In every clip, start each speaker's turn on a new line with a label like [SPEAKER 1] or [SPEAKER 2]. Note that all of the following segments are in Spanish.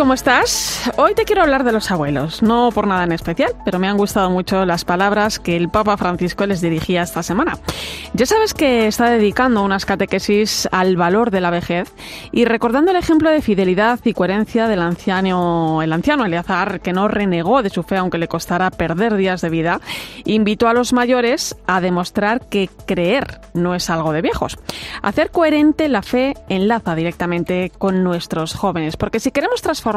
[SPEAKER 1] ¿Cómo estás? Hoy te quiero hablar de los abuelos, no por nada en especial, pero me han gustado mucho las palabras que el Papa Francisco les dirigía esta semana. Ya sabes que está dedicando unas catequesis al valor de la vejez y recordando el ejemplo de fidelidad y coherencia del anciano, el anciano Eleazar, que no renegó de su fe aunque le costara perder días de vida, invitó a los mayores a demostrar que creer no es algo de viejos. Hacer coherente la fe enlaza directamente con nuestros jóvenes, porque si queremos transformar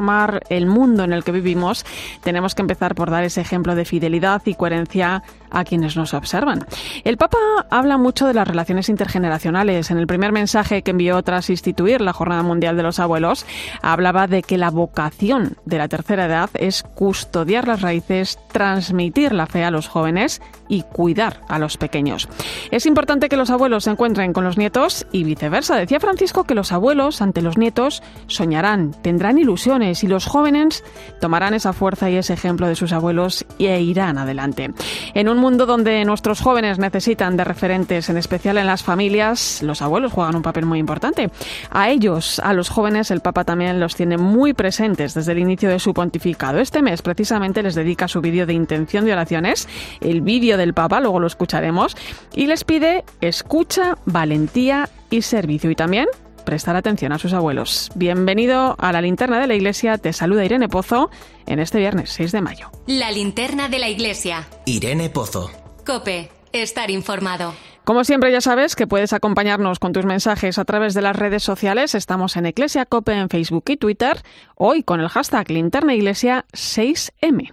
[SPEAKER 1] el mundo en el que vivimos, tenemos que empezar por dar ese ejemplo de fidelidad y coherencia a quienes nos observan. El Papa habla mucho de las relaciones intergeneracionales. En el primer mensaje que envió tras instituir la Jornada Mundial de los Abuelos, hablaba de que la vocación de la tercera edad es custodiar las raíces, transmitir la fe a los jóvenes y cuidar a los pequeños. Es importante que los abuelos se encuentren con los nietos y viceversa. Decía Francisco que los abuelos ante los nietos soñarán, tendrán ilusiones y los jóvenes tomarán esa fuerza y ese ejemplo de sus abuelos e irán adelante. En un mundo donde nuestros jóvenes necesitan de referentes, en especial en las familias, los abuelos juegan un papel muy importante. A ellos, a los jóvenes, el Papa también los tiene muy presentes desde el inicio de su pontificado. Este mes precisamente les dedica su vídeo de intención de oraciones, el vídeo del Papa, luego lo escucharemos, y les pide escucha, valentía y servicio. Y también prestar atención a sus abuelos. Bienvenido a la linterna de la iglesia, te saluda Irene Pozo en este viernes 6 de mayo.
[SPEAKER 2] La linterna de la iglesia.
[SPEAKER 3] Irene Pozo.
[SPEAKER 2] Cope, estar informado.
[SPEAKER 1] Como siempre ya sabes que puedes acompañarnos con tus mensajes a través de las redes sociales. Estamos en Iglesia Cope en Facebook y Twitter, hoy con el hashtag linterna iglesia 6M.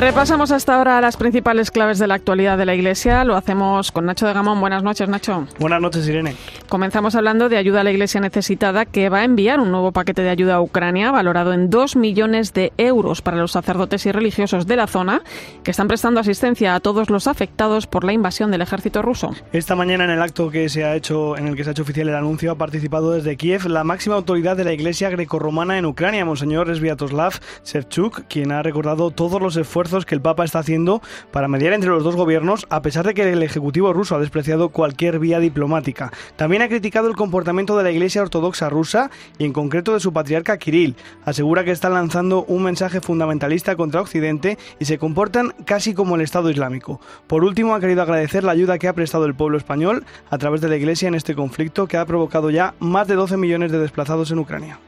[SPEAKER 1] Repasamos hasta ahora las principales claves de la actualidad de la Iglesia. Lo hacemos con Nacho de Gamón. Buenas noches, Nacho.
[SPEAKER 4] Buenas noches, Irene.
[SPEAKER 1] Comenzamos hablando de ayuda a la Iglesia necesitada, que va a enviar un nuevo paquete de ayuda a Ucrania, valorado en 2 millones de euros para los sacerdotes y religiosos de la zona, que están prestando asistencia a todos los afectados por la invasión del ejército ruso.
[SPEAKER 4] Esta mañana, en el acto que se ha hecho, en el que se ha hecho oficial el anuncio, ha participado desde Kiev la máxima autoridad de la Iglesia grecorromana en Ucrania, Monseñor Sviatoslav Shevchuk, quien ha recordado todos los esfuerzos que el Papa está haciendo para mediar entre los dos gobiernos, a pesar de que el Ejecutivo ruso ha despreciado cualquier vía diplomática. También ha criticado el comportamiento de la Iglesia Ortodoxa rusa y en concreto de su patriarca Kirill. Asegura que están lanzando un mensaje fundamentalista contra Occidente y se comportan casi como el Estado Islámico. Por último, ha querido agradecer la ayuda que ha prestado el pueblo español a través de la Iglesia en este conflicto que ha provocado ya más de 12 millones de desplazados en Ucrania.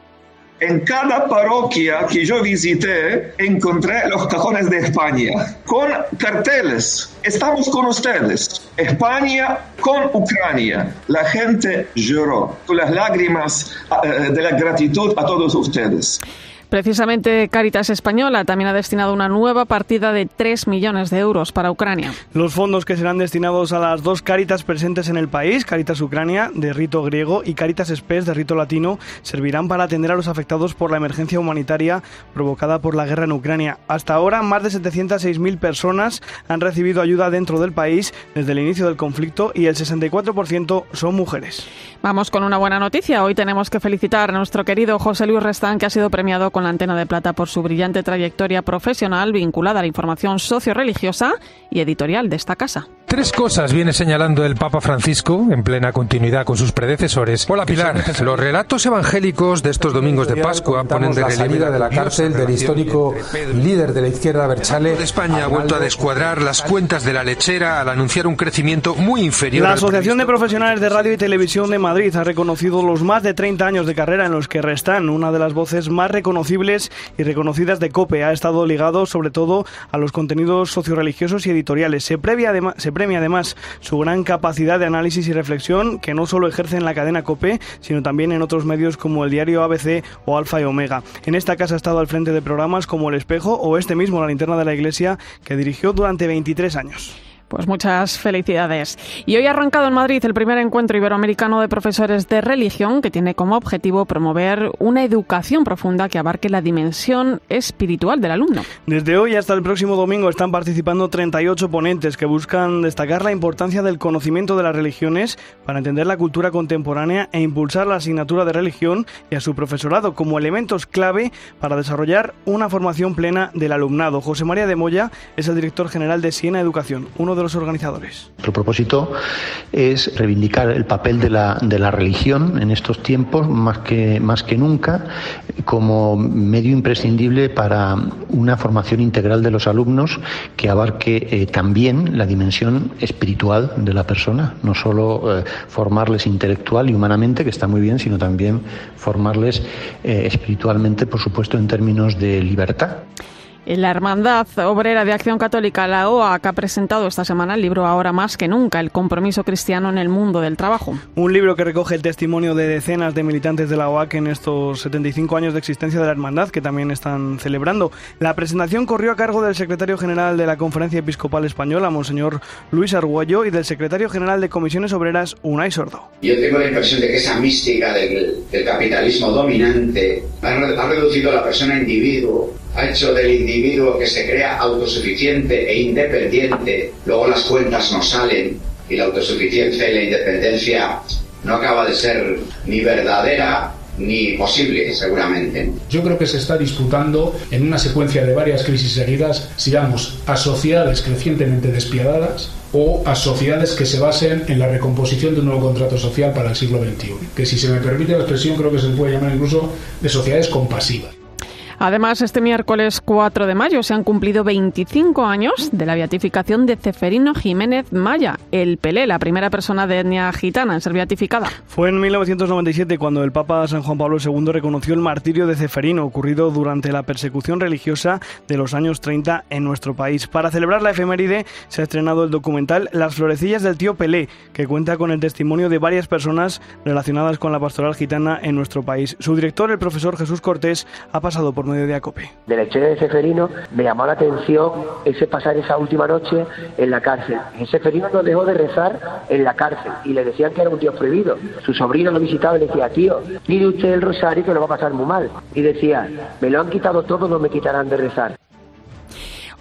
[SPEAKER 5] En cada parroquia que yo visité encontré los cajones de España con carteles. Estamos con ustedes. España con Ucrania. La gente lloró con las lágrimas eh, de la gratitud a todos ustedes.
[SPEAKER 1] Precisamente Caritas Española también ha destinado una nueva partida de 3 millones de euros para Ucrania.
[SPEAKER 4] Los fondos que serán destinados a las dos Caritas presentes en el país, Caritas Ucrania de rito griego y Caritas Spes de rito latino, servirán para atender a los afectados por la emergencia humanitaria provocada por la guerra en Ucrania. Hasta ahora, más de 706.000 personas han recibido ayuda dentro del país desde el inicio del conflicto y el 64% son mujeres.
[SPEAKER 1] Vamos con una buena noticia. Hoy tenemos que felicitar a nuestro querido José Luis Restán, que ha sido premiado con la Antena de Plata por su brillante trayectoria profesional vinculada a la información socio-religiosa y editorial de esta casa.
[SPEAKER 6] Tres cosas viene señalando el Papa Francisco, en plena continuidad con sus predecesores. Hola Pilar, los relatos evangélicos de estos domingos de Pascua ponen de
[SPEAKER 7] la salida de la cárcel del histórico líder de la izquierda Berchale.
[SPEAKER 6] España ha vuelto a descuadrar las cuentas de la lechera al anunciar un crecimiento muy inferior.
[SPEAKER 4] La Asociación de Profesionales de Radio y Televisión de Madrid ha reconocido los más de 30 años de carrera en los que restan una de las voces más reconocibles y reconocidas de COPE. Ha estado ligado sobre todo a los contenidos socioreligiosos y editoriales. Se previa además se premia además su gran capacidad de análisis y reflexión que no solo ejerce en la cadena COPE, sino también en otros medios como el diario ABC o Alfa y Omega. En esta casa ha estado al frente de programas como El Espejo o este mismo, La Linterna de la Iglesia, que dirigió durante 23 años.
[SPEAKER 1] Pues muchas felicidades. Y hoy ha arrancado en Madrid el primer encuentro iberoamericano de profesores de religión que tiene como objetivo promover una educación profunda que abarque la dimensión espiritual del alumno.
[SPEAKER 4] Desde hoy hasta el próximo domingo están participando 38 ponentes que buscan destacar la importancia del conocimiento de las religiones para entender la cultura contemporánea e impulsar la asignatura de religión y a su profesorado como elementos clave para desarrollar una formación plena del alumnado. José María de Moya es el director general de Siena Educación, uno de los organizadores.
[SPEAKER 8] Nuestro propósito es reivindicar el papel de la, de la religión en estos tiempos más que, más que nunca como medio imprescindible para una formación integral de los alumnos que abarque eh, también la dimensión espiritual de la persona, no solo eh, formarles intelectual y humanamente, que está muy bien, sino también formarles eh, espiritualmente, por supuesto, en términos de libertad.
[SPEAKER 1] La Hermandad Obrera de Acción Católica, la OAC, ha presentado esta semana el libro Ahora más que nunca, el compromiso cristiano en el mundo del trabajo.
[SPEAKER 4] Un libro que recoge el testimonio de decenas de militantes de la OAC en estos 75 años de existencia de la Hermandad, que también están celebrando. La presentación corrió a cargo del secretario general de la Conferencia Episcopal Española, Monseñor Luis Arguello, y del secretario general de Comisiones Obreras, Unai Sordo.
[SPEAKER 9] Yo tengo la impresión de que esa mística del, del capitalismo dominante ha, ha reducido a la persona individuo ha hecho del individuo que se crea autosuficiente e independiente, luego las cuentas no salen y la autosuficiencia y la independencia no acaba de ser ni verdadera ni posible, seguramente.
[SPEAKER 10] Yo creo que se está disputando en una secuencia de varias crisis seguidas, sigamos a sociedades crecientemente despiadadas o a sociedades que se basen en la recomposición de un nuevo contrato social para el siglo XXI, que si se me permite la expresión creo que se puede llamar incluso de sociedades compasivas.
[SPEAKER 1] Además, este miércoles 4 de mayo se han cumplido 25 años de la beatificación de Ceferino Jiménez Maya, el Pelé, la primera persona de etnia gitana en ser beatificada.
[SPEAKER 4] Fue en 1997 cuando el Papa San Juan Pablo II reconoció el martirio de Ceferino ocurrido durante la persecución religiosa de los años 30 en nuestro país. Para celebrar la efeméride se ha estrenado el documental Las florecillas del tío Pelé, que cuenta con el testimonio de varias personas relacionadas con la pastoral gitana en nuestro país. Su director, el profesor Jesús Cortés, ha pasado por medio de Acope.
[SPEAKER 11] De la historia de Seferino me llamó la atención ese pasar esa última noche en la cárcel. Seferino no dejó de rezar en la cárcel y le decían que era un tío prohibido. Su sobrino lo visitaba y le decía, tío, pide usted el rosario que lo va a pasar muy mal. Y decía, me lo han quitado todo, no me quitarán de rezar.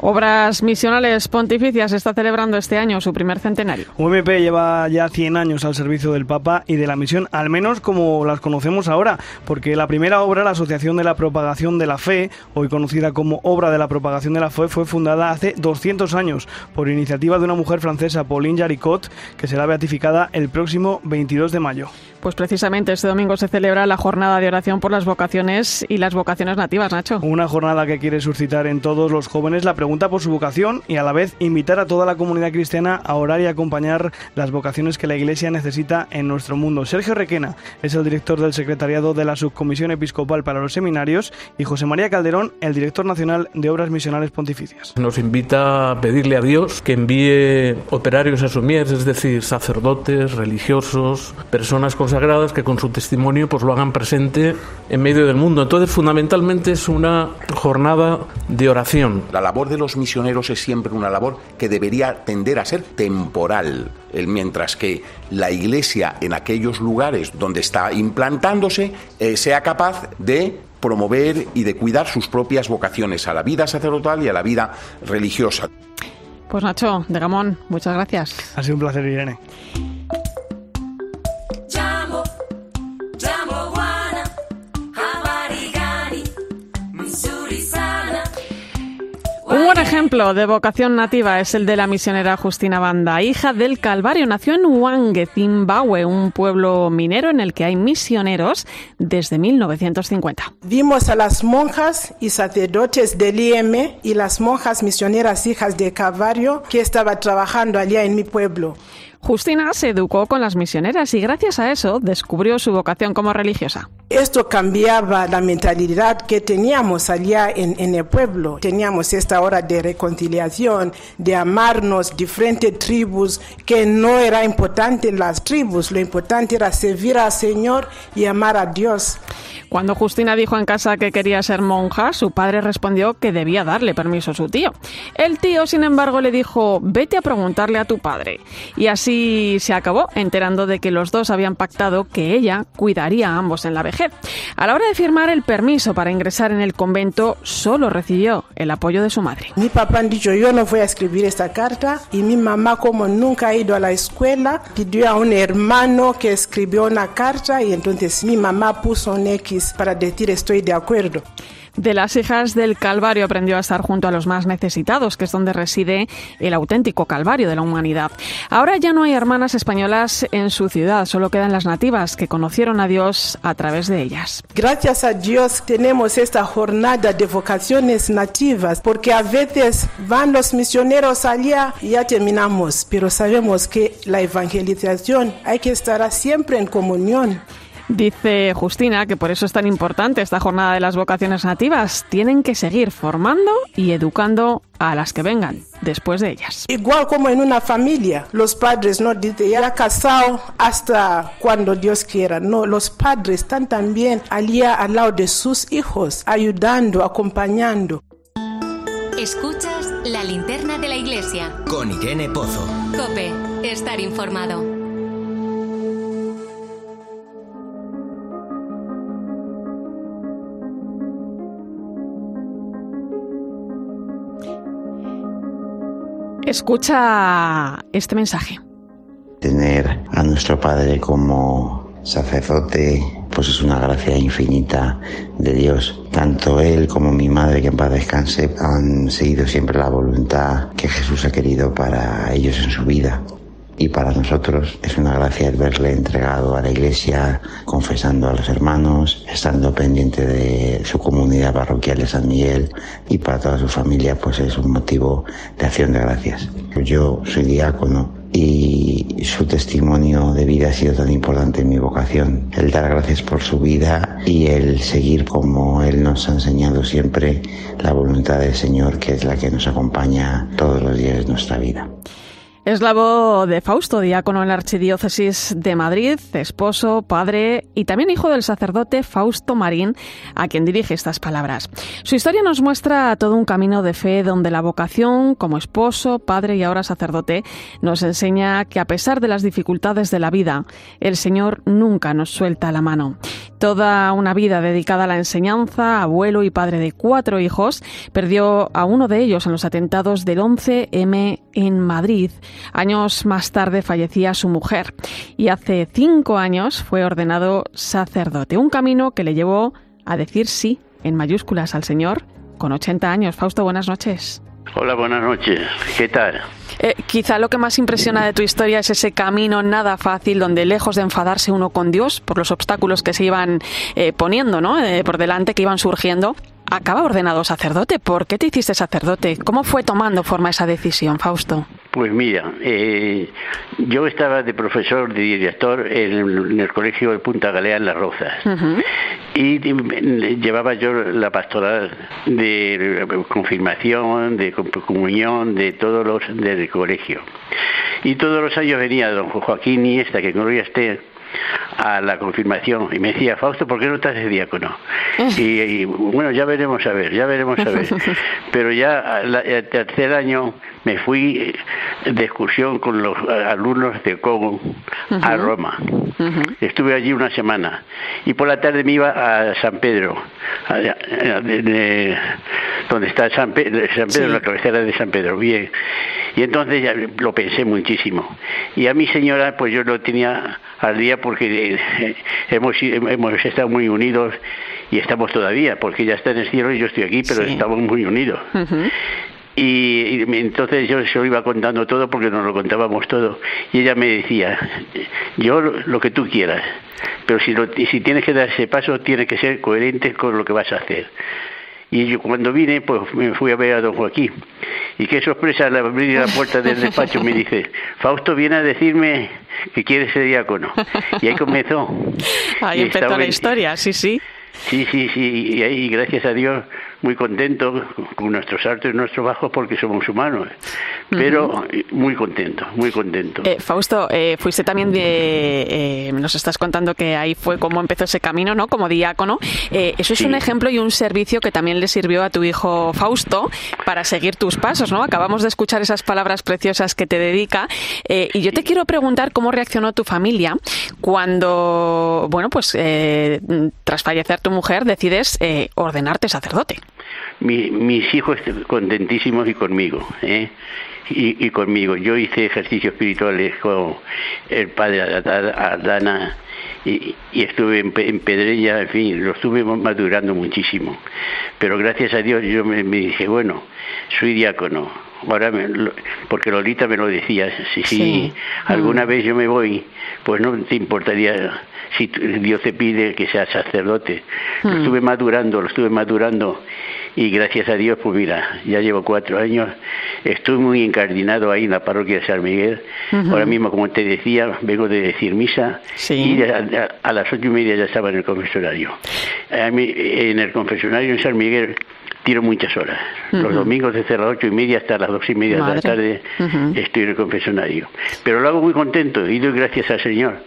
[SPEAKER 1] Obras Misionales Pontificias está celebrando este año su primer centenario.
[SPEAKER 4] UMP lleva ya 100 años al servicio del Papa y de la misión, al menos como las conocemos ahora, porque la primera obra, la Asociación de la Propagación de la Fe, hoy conocida como Obra de la Propagación de la Fe, fue fundada hace 200 años por iniciativa de una mujer francesa, Pauline Jaricot, que será beatificada el próximo 22 de mayo.
[SPEAKER 1] Pues precisamente este domingo se celebra la jornada de oración por las vocaciones y las vocaciones nativas, Nacho.
[SPEAKER 4] Una jornada que quiere suscitar en todos los jóvenes la pregunta por su vocación y a la vez invitar a toda la comunidad cristiana a orar y acompañar las vocaciones que la Iglesia necesita en nuestro mundo. Sergio Requena es el director del secretariado de la Subcomisión Episcopal para los Seminarios y José María Calderón, el director nacional de Obras Misionales Pontificias.
[SPEAKER 12] Nos invita a pedirle a Dios que envíe operarios a su mies, es decir, sacerdotes, religiosos, personas consagradas que con su testimonio pues lo hagan presente en medio del mundo. Entonces, fundamentalmente es una jornada de oración.
[SPEAKER 13] La labor de los misioneros es siempre una labor que debería tender a ser temporal, mientras que la Iglesia en aquellos lugares donde está implantándose eh, sea capaz de promover y de cuidar sus propias vocaciones a la vida sacerdotal y a la vida religiosa.
[SPEAKER 1] Pues Nacho, de Gamón, muchas gracias.
[SPEAKER 4] Ha sido un placer, Irene.
[SPEAKER 1] Buen ejemplo de vocación nativa es el de la misionera Justina Banda, hija del Calvario. Nació en Huangue, Zimbabue, un pueblo minero en el que hay misioneros desde 1950.
[SPEAKER 14] Vimos a las monjas y sacerdotes del IM y las monjas misioneras hijas de Calvario que estaban trabajando allá en mi pueblo.
[SPEAKER 1] Justina se educó con las misioneras y gracias a eso descubrió su vocación como religiosa.
[SPEAKER 14] Esto cambiaba la mentalidad que teníamos allá en, en, el pueblo. Teníamos esta hora de reconciliación, de amarnos, diferentes tribus, que no era importante las tribus, lo importante era servir al Señor y amar a Dios.
[SPEAKER 1] Cuando Justina dijo en casa que quería ser monja, su padre respondió que debía darle permiso a su tío. El tío, sin embargo, le dijo, vete a preguntarle a tu padre. Y así se acabó, enterando de que los dos habían pactado que ella cuidaría a ambos en la vejez. A la hora de firmar el permiso para ingresar en el convento, solo recibió el apoyo de su madre.
[SPEAKER 14] Mi papá han dicho, yo no voy a escribir esta carta. Y mi mamá, como nunca ha ido a la escuela, pidió a un hermano que escribió una carta y entonces mi mamá puso un X para decir estoy de acuerdo.
[SPEAKER 1] De las hijas del Calvario aprendió a estar junto a los más necesitados, que es donde reside el auténtico Calvario de la humanidad. Ahora ya no hay hermanas españolas en su ciudad, solo quedan las nativas que conocieron a Dios a través de ellas.
[SPEAKER 14] Gracias a Dios tenemos esta jornada de vocaciones nativas, porque a veces van los misioneros allá y ya terminamos, pero sabemos que la evangelización hay que estar siempre en comunión.
[SPEAKER 1] Dice Justina que por eso es tan importante esta jornada de las vocaciones nativas. Tienen que seguir formando y educando a las que vengan después de ellas.
[SPEAKER 14] Igual como en una familia, los padres no dicen ya casado hasta cuando Dios quiera. No, los padres están también allá al lado de sus hijos, ayudando, acompañando.
[SPEAKER 2] Escuchas la linterna de la iglesia.
[SPEAKER 3] Con Irene Pozo.
[SPEAKER 2] Cope, estar informado.
[SPEAKER 1] Escucha este mensaje.
[SPEAKER 15] Tener a nuestro Padre como sacerdote, pues es una gracia infinita de Dios. Tanto él como mi madre, que en paz descanse, han seguido siempre la voluntad que Jesús ha querido para ellos en su vida. Y para nosotros es una gracia el verle entregado a la iglesia, confesando a los hermanos, estando pendiente de su comunidad parroquial de San Miguel y para toda su familia pues es un motivo de acción de gracias. Yo soy diácono y su testimonio de vida ha sido tan importante en mi vocación. El dar gracias por su vida y el seguir como Él nos ha enseñado siempre la voluntad del Señor, que es la que nos acompaña todos los días de nuestra vida.
[SPEAKER 1] Es la voz de Fausto, diácono en la Archidiócesis de Madrid, esposo, padre y también hijo del sacerdote Fausto Marín, a quien dirige estas palabras. Su historia nos muestra todo un camino de fe donde la vocación como esposo, padre y ahora sacerdote nos enseña que a pesar de las dificultades de la vida, el Señor nunca nos suelta la mano. Toda una vida dedicada a la enseñanza, abuelo y padre de cuatro hijos, perdió a uno de ellos en los atentados del 11M en Madrid. Años más tarde fallecía su mujer y hace cinco años fue ordenado sacerdote, un camino que le llevó a decir sí en mayúsculas al Señor con 80 años. Fausto, buenas noches.
[SPEAKER 16] Hola, buenas noches. ¿Qué tal?
[SPEAKER 1] Eh, quizá lo que más impresiona de tu historia es ese camino nada fácil donde lejos de enfadarse uno con Dios por los obstáculos que se iban eh, poniendo ¿no? Eh, por delante, que iban surgiendo, acaba ordenado sacerdote. ¿Por qué te hiciste sacerdote? ¿Cómo fue tomando forma esa decisión, Fausto?
[SPEAKER 16] Pues mira, eh, yo estaba de profesor, de director en, el colegio de Punta Galea en Las Rozas. Y llevaba yo la pastoral de confirmación, de comunión, de todos los del colegio. Y todos los años venía don Joaquín y esta, que gloria esté, a la confirmación y me decía, Fausto, ¿por qué no estás de diácono? Y, bueno, ya veremos a ver, ya veremos a ver. Pero ya el tercer año me fui de excursión con los alumnos de Cogo a Roma. Estuve allí una semana y por la tarde me iba a San Pedro, donde está San Pedro, San Pedro la cabecera de San Pedro. Bien. Y entonces ya lo pensé muchísimo. Y a mi señora, pues yo lo tenía al día porque eh, hemos, hemos estado muy unidos y estamos todavía, porque ella está en el cielo y yo estoy aquí, pero estamos muy unidos. Y, entonces yo se lo iba contando todo porque nos lo contábamos todo. Y ella me decía, yo lo, que tú quieras, pero si, si tienes que dar ese paso, tiene que ser coherente con lo que vas a hacer. Y yo cuando vine, pues me fui a ver a don Joaquín. Y qué sorpresa al abrir la puerta del despacho me dice, Fausto viene a decirme que quiere ser diácono. Y ahí comenzó.
[SPEAKER 1] Ahí
[SPEAKER 16] Y
[SPEAKER 1] empezó la historia, sí, sí.
[SPEAKER 16] Sí, sí, sí, y ahí gracias a Dios muy contento con nuestros altos y nuestros bajos porque somos humanos, pero muy contento, muy contento.
[SPEAKER 1] Eh, Fausto, eh, fuiste también de. eh, nos estás contando que ahí fue como empezó ese camino, ¿no? Como diácono. Eh, eso es
[SPEAKER 16] Sí.
[SPEAKER 1] un ejemplo y un servicio que también le sirvió a tu hijo Fausto para seguir tus pasos, ¿no? Acabamos de escuchar esas palabras preciosas que te dedica. eh, y yo te quiero preguntar cómo reaccionó tu familia cuando, bueno, pues eh, tras fallecer tu mujer decides eh, ordenarte sacerdote.
[SPEAKER 16] Mi- mis hijos contentísimos y conmigo, ¿eh? Y, y conmigo. Yo hice ejercicios espirituales con el padre Ad- Ardana y, y estuve en, en Pedreña, en fin, lo estuve madurando muchísimo. Pero gracias a Dios yo me, me dije, bueno, soy diácono. Ahora, me- lo- porque Lolita me lo decía, si, si alguna vez yo me voy, pues no te importaría si Dios te pide que seas sacerdote. Lo
[SPEAKER 17] Mm.
[SPEAKER 16] estuve madurando, lo estuve madurando y gracias a Dios, pues mira, ya llevo cuatro años, estoy muy encardinado ahí en la parroquia de San Miguel. Ahora mismo, como te decía, vengo de decir misa y a, las ocho y media ya estaba en el confesionario. Mí, en el confesionario en San Miguel tiro muchas horas. Los domingos desde las ocho y media hasta las dos y media de la tarde estoy en el confesionario. Pero lo hago muy contento y doy gracias al Señor.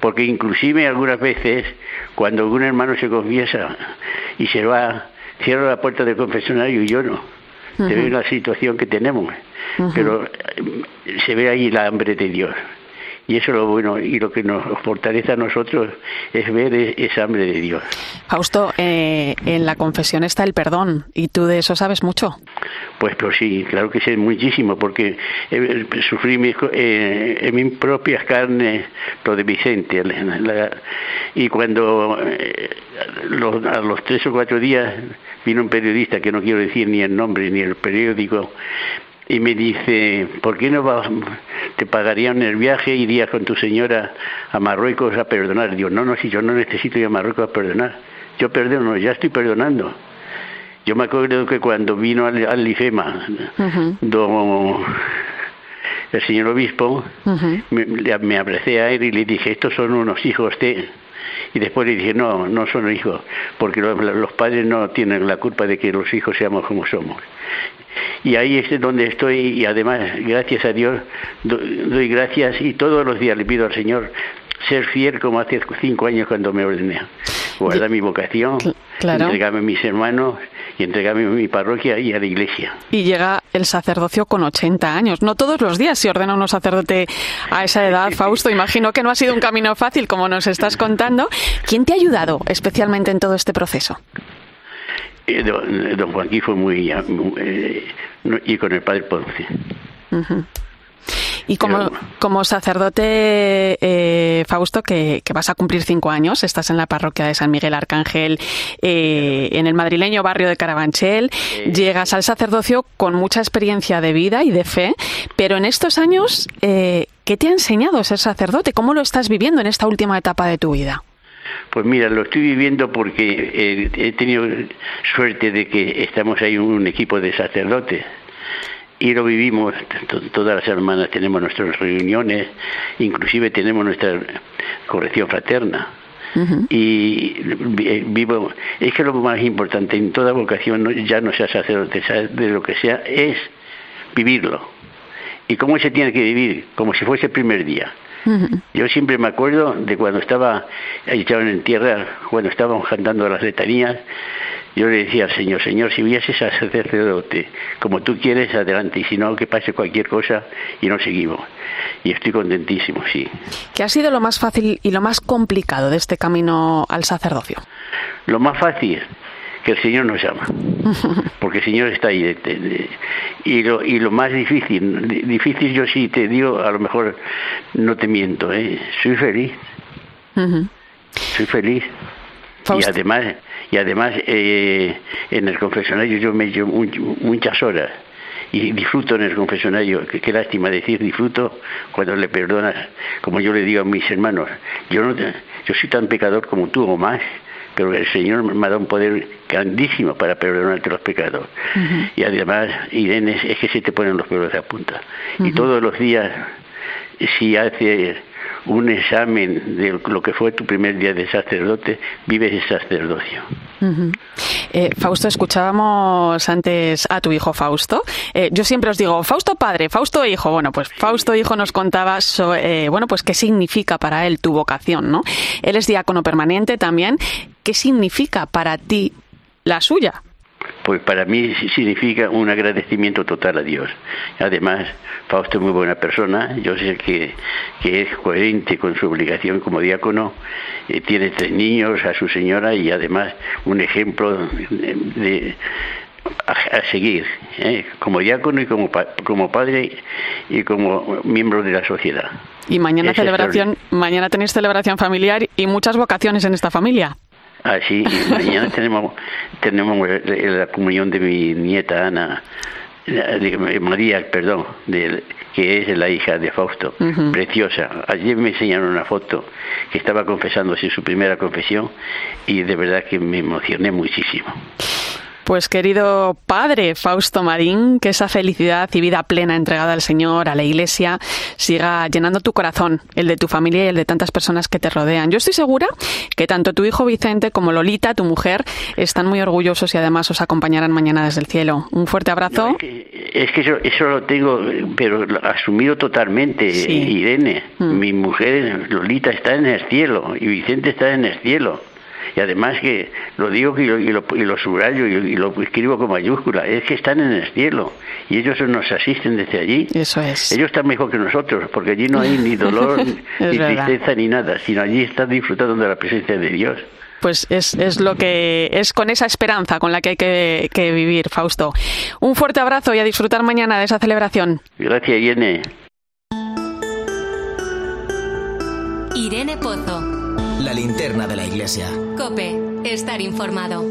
[SPEAKER 16] Porque inclusive algunas veces, cuando algún hermano se confiesa y se va, cierro la puerta del confesionario y yo no. Se
[SPEAKER 17] Ujú.
[SPEAKER 16] ve la situación que tenemos. Pero eh, se ve ahí la hambre de Dios. Y eso es lo bueno y lo que nos fortalece a nosotros es ver e- esa hambre de Dios.
[SPEAKER 1] Fausto, eh, en la confesión está el perdón y tú de eso sabes mucho.
[SPEAKER 16] Pues, pues sí, claro que sí, muchísimo, porque eh, sufrí mis eh, en mis propias carnes lo de Vicente. la- la- y cuando eh, los- a los tres o cuatro días vino un periodista, que no quiero decir ni el nombre ni el periódico, y me dice, ¿por qué no va- te pagarían el viaje, irías con tu señora a Marruecos a perdonar? Digo, no, no, si yo no necesito ir a Marruecos a perdonar. Yo perdono, ya estoy perdonando. Yo me acuerdo que cuando vino al, al IFEMA, don, el señor obispo, me, me abracé a él y le dije, estos son unos hijos de... Y después le dije, no, no son hijos, porque los, padres no tienen la culpa de que los hijos seamos como somos. Y ahí es donde estoy y además, gracias a Dios, do- doy gracias y todos los días le pido al Señor ser fiel como hace cinco años cuando me ordené. Guardar mi vocación,
[SPEAKER 1] claro.
[SPEAKER 16] entregarme a mis hermanos y entregarme a mi parroquia y a la iglesia.
[SPEAKER 1] Y llega el sacerdocio con 80 años. No todos los días se ordena uno sacerdote a esa edad, Fausto. Imagino que no ha sido un camino fácil, como nos estás contando. ¿Quién te ha ayudado especialmente en todo este proceso?
[SPEAKER 16] Eh, don, don Joaquín fue muy... eh, no- y con el padre Ponce.
[SPEAKER 1] Ujú. Y como, como sacerdote, eh, Fausto, que, que vas a cumplir cinco años, estás en la parroquia de San Miguel Arcángel, eh, en el madrileño barrio de Carabanchel, llegas al sacerdocio con mucha experiencia de vida y de fe, pero en estos años, eh, ¿qué te ha enseñado ser sacerdote? ¿Cómo lo estás viviendo en esta última etapa de tu vida?
[SPEAKER 16] Pues mira, lo estoy viviendo porque eh, he tenido suerte de que estamos ahí un equipo de sacerdotes y lo vivimos. To- todas las semanas tenemos nuestras reuniones inclusive tenemos nuestra corrección fraterna. Y eh, vivo es que lo más importante en toda vocación no- ya no sea sacerdote sea de lo que sea es vivirlo. Y cómo se tiene que vivir como si fuese el primer día. Yo siempre me acuerdo de cuando estaba echado en tierra, cuando estábamos cantando las letanías, yo le decía al Señor, Señor, si a sacerdote como tú quieres, adelante, y si no, que pase cualquier cosa y no seguimos. Y estoy contentísimo, sí.
[SPEAKER 1] ¿Qué ha sido lo más fácil y lo más complicado de este camino al sacerdocio?
[SPEAKER 16] Lo más fácil, que el Señor nos llama, porque el Señor está ahí. de- de- de- y, lo, y lo más difícil, di- difícil yo sí te digo, a lo mejor no te miento, ¿eh? soy feliz. soy feliz y además y además eh, en el confesionario yo me llevo mu- muchas horas y disfruto en el confesionario qué, qué lástima decir disfruto cuando le perdonas como yo le digo a mis hermanos yo no yo soy tan pecador como tú o más pero el Señor me ha dado un poder grandísimo para perdonarte los pecados. Y además, Irene, es que se te ponen los pelos de punta. Y todos los días, si haces un examen de lo que fue tu primer día de sacerdote, vives el sacerdocio.
[SPEAKER 1] Eh, Fausto, escuchábamos antes a tu hijo Fausto. Eh, yo siempre os digo, Fausto padre, Fausto hijo. Bueno, pues Fausto hijo nos contaba, eh, bueno, pues qué significa para él tu vocación, ¿no? Él es diácono permanente también. ¿Qué significa para ti la suya?
[SPEAKER 16] Pues para mí significa un agradecimiento total a Dios. Además, Fausto es muy buena persona, yo sé que, que es coherente con su obligación como diácono, eh, tiene tres niños, a su señora y además un ejemplo de, a, seguir, eh, como diácono y como, como padre y como miembro de la sociedad.
[SPEAKER 1] Y mañana celebración, mañana tenéis celebración familiar y muchas vocaciones en esta familia.
[SPEAKER 16] Ah, sí, mañana tenemos, tenemos la comunión de mi nieta Ana, María, perdón, de, que es la hija de Fausto, preciosa. Ayer me enseñaron una foto que estaba confesándose su primera confesión y de verdad que me emocioné muchísimo.
[SPEAKER 1] Pues querido Padre Fausto Marín, que esa felicidad y vida plena entregada al Señor, a la Iglesia, siga llenando tu corazón, el de tu familia y el de tantas personas que te rodean. Yo estoy segura que tanto tu hijo Vicente como Lolita, tu mujer, están muy orgullosos y además os acompañarán mañana desde el cielo. Un fuerte abrazo.
[SPEAKER 16] es, que, eso, lo tengo, pero asumido totalmente, Irene. Mm. Mi mujer Lolita está en el cielo y Vicente está en el cielo y además que lo digo y lo, y lo, y lo subrayo y, lo escribo con mayúscula, es que están en el cielo y ellos nos asisten desde allí.
[SPEAKER 1] Eso es.
[SPEAKER 16] Ellos están mejor que nosotros, porque allí no hay ni dolor, ni tristeza, ni nada, sino allí están disfrutando de la presencia de Dios
[SPEAKER 1] pues es, es, lo que es con esa esperanza con la que hay que, que, vivir, Fausto. Un fuerte abrazo y a disfrutar mañana de esa celebración.
[SPEAKER 16] Gracias, Irene.
[SPEAKER 2] Irene Pozo.
[SPEAKER 3] La linterna de la iglesia.
[SPEAKER 2] Cope, estar informado.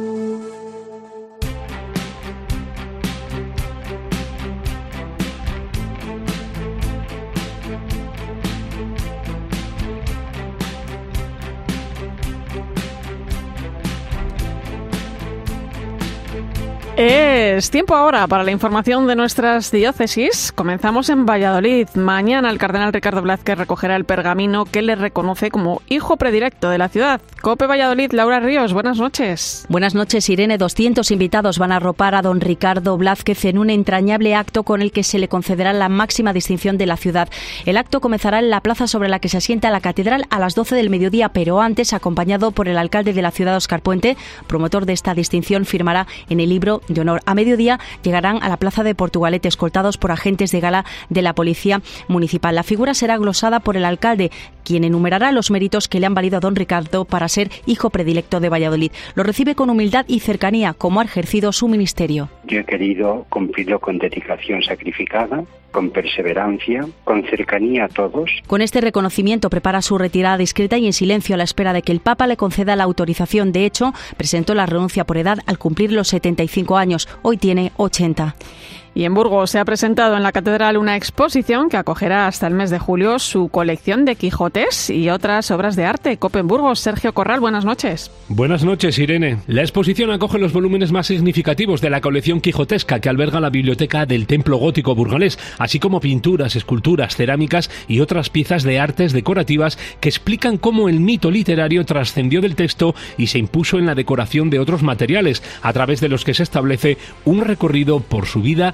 [SPEAKER 1] Es tiempo ahora para la información de nuestras diócesis. Comenzamos en Valladolid. Mañana el cardenal Ricardo Blázquez recogerá el pergamino que le reconoce como hijo predilecto de la ciudad. Cope Valladolid, Laura Ríos, buenas noches.
[SPEAKER 17] Buenas noches, Irene. 200 invitados van a arropar a don Ricardo Blázquez en un entrañable acto con el que se le concederá la máxima distinción de la ciudad. El acto comenzará en la plaza sobre la que se asienta la catedral a las 12 del mediodía, pero antes, acompañado por el alcalde de la ciudad, Oscar Puente, promotor de esta distinción, firmará en el libro de honor. A mediodía llegarán a la plaza de Portugalete escoltados por agentes de gala de la Policía Municipal. La figura será glosada por el alcalde, quien enumerará los méritos que le han valido a don Ricardo para ser hijo predilecto de Valladolid. Lo recibe con humildad y cercanía, como ha ejercido su ministerio.
[SPEAKER 18] Yo he querido cumplirlo con dedicación sacrificada, con perseverancia, con cercanía a todos.
[SPEAKER 17] Con este reconocimiento prepara su retirada discreta y en silencio a la espera de que el Papa le conceda la autorización. De hecho, presentó la renuncia por edad al cumplir los 75 años. Hoy tiene 80.
[SPEAKER 1] Y en Burgos se ha presentado en la catedral una exposición que acogerá hasta el mes de julio su colección de Quijotes y otras obras de arte. Copenburgos, Sergio Corral, buenas noches.
[SPEAKER 19] Buenas noches, Irene. La exposición acoge los volúmenes más significativos de la colección quijotesca que alberga la biblioteca del Templo Gótico burgalés, así como pinturas, esculturas, cerámicas y otras piezas de artes decorativas que explican cómo el mito literario trascendió del texto y se impuso en la decoración de otros materiales, a través de los que se establece un recorrido por su vida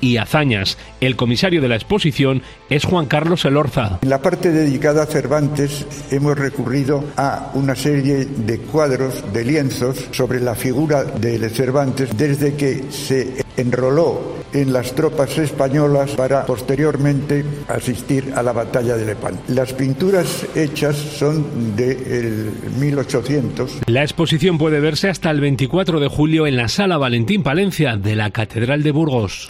[SPEAKER 19] y hazañas. El comisario de la exposición es Juan Carlos Elorza.
[SPEAKER 20] En la parte dedicada a Cervantes hemos recurrido a una serie de cuadros, de lienzos sobre la figura de Cervantes desde que se enroló en las tropas españolas para posteriormente asistir a la batalla de Lepanto. Las pinturas hechas son de 1800.
[SPEAKER 19] La exposición puede verse hasta el 24 de julio en la Sala Valentín Palencia de la Catedral de Burgos.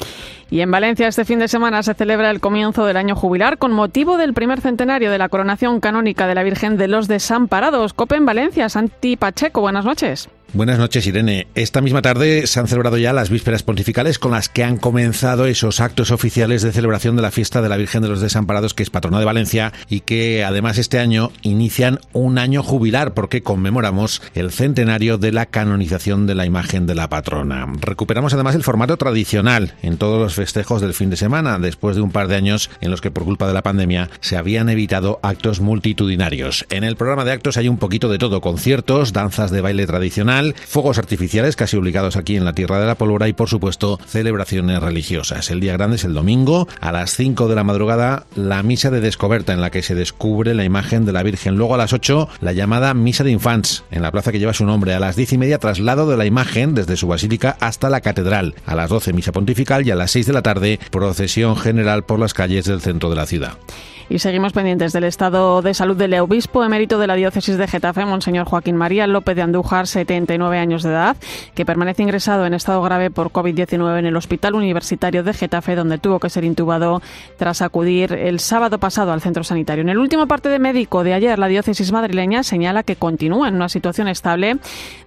[SPEAKER 1] Y en Valencia este fin de semana se celebra el comienzo del año jubilar con motivo del primer centenario de la coronación canónica de la Virgen de los Desamparados. Cope en Valencia, Santi Pacheco, buenas noches.
[SPEAKER 21] Buenas noches, Irene. Esta misma tarde se han celebrado ya las vísperas pontificales con las que han comenzado esos actos oficiales de celebración de la fiesta de la Virgen de los Desamparados, que es patrona de Valencia y que además este año inician un año jubilar porque conmemoramos el centenario de la canonización de la imagen de la patrona. Recuperamos además el formato tradicional en todos los festejos del fin de semana, después de un par de años en los que por culpa de la pandemia se habían evitado actos multitudinarios. En el programa de actos hay un poquito de todo, conciertos, danzas de baile tradicional, fuegos artificiales casi obligados aquí en la Tierra de la Pólvora y por supuesto celebraciones religiosas. El día grande es el domingo, a las 5 de la madrugada la misa de descoberta en la que se descubre la imagen de la Virgen. Luego a las 8 la llamada misa de infants en la plaza que lleva su nombre. A las 10 y media traslado de la imagen desde su basílica hasta la catedral. A las 12 misa pontifical y a las 6 de la tarde procesión general por las calles del centro de la ciudad.
[SPEAKER 1] Y seguimos pendientes del estado de salud del obispo emérito de la diócesis de Getafe, Monseñor Joaquín María López de Andújar, 79 años de edad, que permanece ingresado en estado grave por COVID-19 en el Hospital Universitario de Getafe, donde tuvo que ser intubado tras acudir el sábado pasado al centro sanitario. En el último parte de médico de ayer, la diócesis madrileña señala que continúa en una situación estable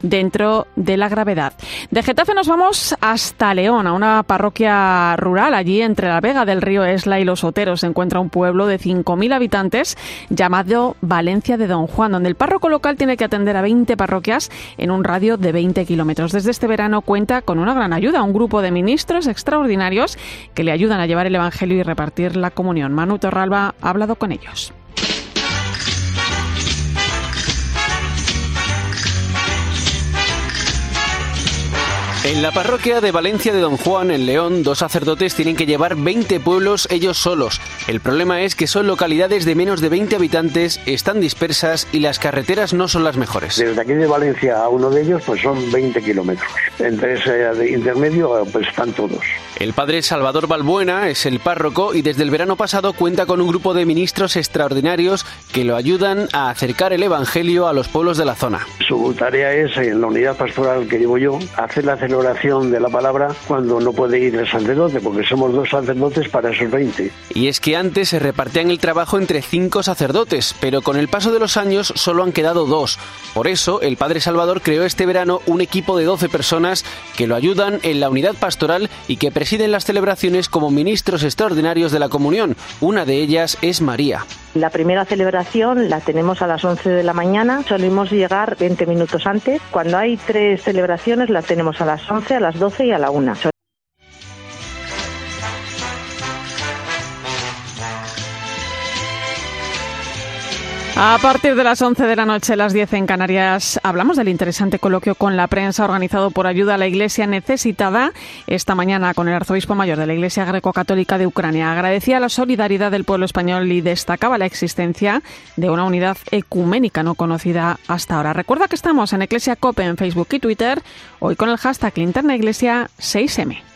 [SPEAKER 1] dentro de la gravedad. De Getafe nos vamos hasta León, a una parroquia rural. Allí, entre la Vega del río Esla y Los Oteros, se encuentra un pueblo de 5.000 habitantes llamado Valencia de Don Juan, donde el párroco local tiene que atender a 20 parroquias en un radio de 20 kilómetros. Desde este verano cuenta con una gran ayuda, un grupo de ministros extraordinarios que le ayudan a llevar el Evangelio y repartir la comunión. Manu Torralba ha hablado con ellos.
[SPEAKER 22] En la parroquia de Valencia de Don Juan, en León, dos sacerdotes tienen que llevar 20 pueblos ellos solos. El problema es que son localidades de menos de 20 habitantes, están dispersas y las carreteras no son las mejores.
[SPEAKER 23] Desde aquí de Valencia a uno de ellos, pues son 20 kilómetros. Entre ese intermedio, pues están todos.
[SPEAKER 22] El padre Salvador Balbuena es el párroco y desde el verano pasado cuenta con un grupo de ministros extraordinarios que lo ayudan a acercar el Evangelio a los pueblos de la zona.
[SPEAKER 23] Su tarea es, en la unidad pastoral que llevo yo, hacer la celebración de la palabra cuando no puede ir el sacerdote, porque somos dos sacerdotes para esos 20.
[SPEAKER 22] Y es que antes se repartían el trabajo entre cinco sacerdotes, pero con el paso de los años solo han quedado dos. Por eso, el padre Salvador creó este verano un equipo de 12 personas que lo ayudan en la unidad pastoral y que presiden las celebraciones como ministros extraordinarios de la comunión. Una de ellas es María.
[SPEAKER 24] La primera celebración la tenemos a las 11 de la mañana, solimos llegar 20 minutos antes. Cuando hay tres celebraciones las tenemos a las 11, a las 12 y a la 1.
[SPEAKER 1] A partir de las 11 de la noche, las 10 en Canarias, hablamos del interesante coloquio con la prensa organizado por Ayuda a la Iglesia Necesitada esta mañana con el arzobispo mayor de la Iglesia Greco-Católica de Ucrania. Agradecía la solidaridad del pueblo español y destacaba la existencia de una unidad ecuménica no conocida hasta ahora. Recuerda que estamos en Iglesia Cope en Facebook y Twitter, hoy con el hashtag Linterna Iglesia 6M.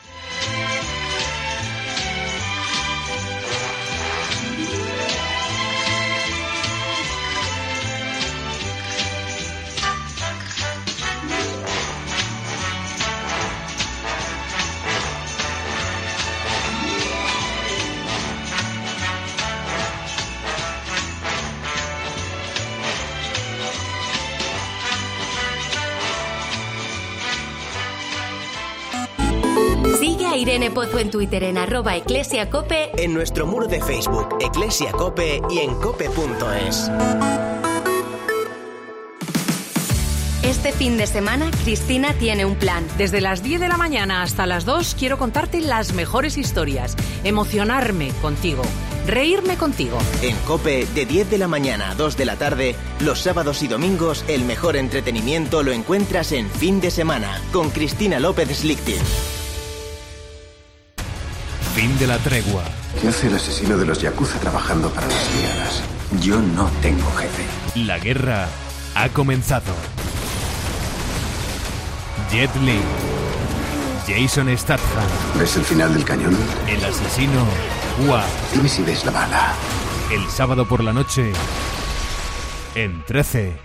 [SPEAKER 2] Irene Pozo en Twitter en arroba eclesiacope,
[SPEAKER 3] En nuestro muro de Facebook, Eclesia Cope y en cope.es.
[SPEAKER 2] Este fin de semana, Cristina tiene un plan.
[SPEAKER 25] Desde las 10 de la mañana hasta las 2 quiero contarte las mejores historias, emocionarme contigo, reírme contigo.
[SPEAKER 3] En Cope, de 10 de la mañana a 2 de la tarde, los sábados y domingos, el mejor entretenimiento lo encuentras en fin de semana, con Cristina López Slichting.
[SPEAKER 26] Fin de la tregua.
[SPEAKER 27] ¿Qué hace el asesino de los Yakuza trabajando para las liadas? Yo no tengo jefe.
[SPEAKER 26] La guerra ha comenzado. Jet Li. Jason Statham.
[SPEAKER 27] ¿Ves el final del cañón?
[SPEAKER 26] El asesino. Hua.
[SPEAKER 27] Dime si ves la bala.
[SPEAKER 26] El sábado por la noche. En 13.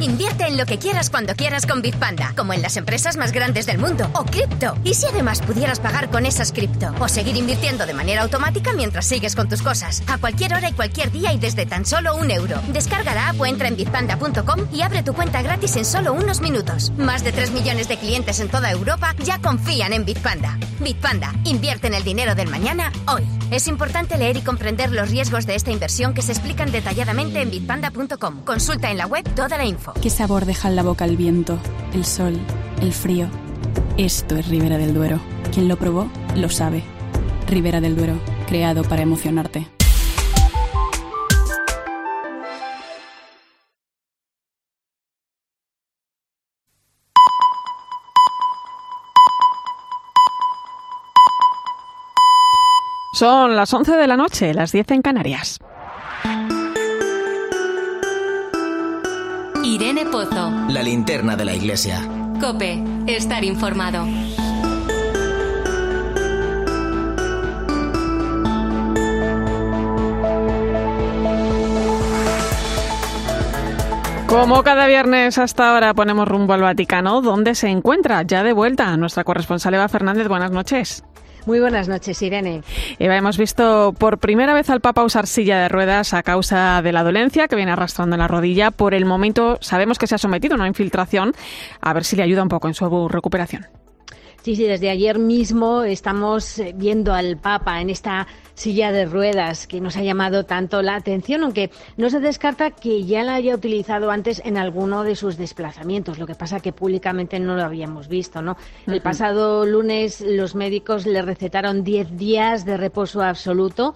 [SPEAKER 28] Invierte en lo que quieras cuando quieras con Bitpanda, como en las empresas más grandes del mundo, o cripto. ¿Y si además pudieras pagar con esas cripto? O seguir invirtiendo de manera automática mientras sigues con tus cosas, a cualquier hora y cualquier día y desde tan solo un euro. Descarga la app o entra en bitpanda.com y abre tu cuenta gratis en solo unos minutos. Más de 3 millones de clientes en toda Europa ya confían en Bitpanda. Bitpanda, invierte en el dinero del mañana hoy. Es importante leer y comprender los riesgos de esta inversión que se explican detalladamente en bitpanda.com. Consulta en la web toda la info.
[SPEAKER 29] ¿Qué sabor deja en la boca el viento, el sol, el frío? Esto es Ribera del Duero. Quien lo probó, lo sabe. Ribera del Duero, creado para emocionarte.
[SPEAKER 1] Son las 11 de la noche, las 10 en Canarias.
[SPEAKER 2] Irene Pozo.
[SPEAKER 3] La linterna de la iglesia.
[SPEAKER 2] Cope, estar informado.
[SPEAKER 1] Como cada viernes hasta ahora ponemos rumbo al Vaticano, donde se encuentra ya de vuelta nuestra corresponsal Eva Fernández. Buenas noches.
[SPEAKER 30] Muy buenas noches, Irene.
[SPEAKER 1] Eva, hemos visto por primera vez al Papa usar silla de ruedas a causa de la dolencia que viene arrastrando en la rodilla. Por el momento sabemos que se ha sometido a una infiltración. A ver si le ayuda un poco en su recuperación.
[SPEAKER 30] Sí, sí, desde ayer mismo estamos viendo al Papa en esta silla de ruedas que nos ha llamado tanto la atención, aunque no se descarta que ya la haya utilizado antes en alguno de sus desplazamientos. Lo que pasa que públicamente no lo habíamos visto, ¿no? El pasado lunes los médicos le recetaron 10 días de reposo absoluto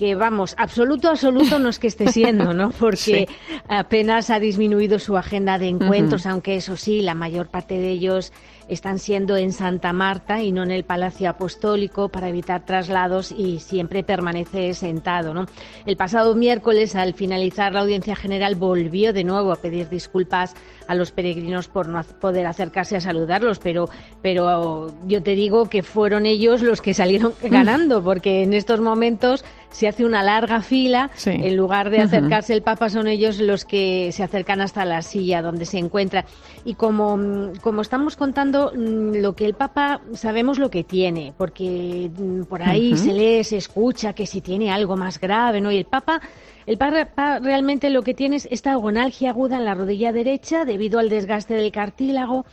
[SPEAKER 30] que vamos, absoluto, absoluto no es que esté siendo, ¿no? Porque apenas ha disminuido su agenda de encuentros, aunque eso sí, la mayor parte de ellos están siendo en Santa Marta y no en el Palacio Apostólico para evitar traslados y siempre permanece sentado. ¿no? El pasado miércoles, al finalizar la audiencia general, volvió de nuevo a pedir disculpas a los peregrinos por no poder acercarse a saludarlos, pero, pero yo te digo que fueron ellos los que salieron ganando, porque en estos momentos se hace una larga fila, en lugar de acercarse el Papa son ellos los que se acercan hasta la silla donde se encuentra. Y como, como estamos contando mm, lo que el Papa sabemos lo que tiene, porque mm, por ahí se lee, se escucha que si tiene algo más grave, ¿no? Y el Papa el Papa realmente lo que tiene es esta agonalgia aguda en la rodilla derecha debido al desgaste del cartílago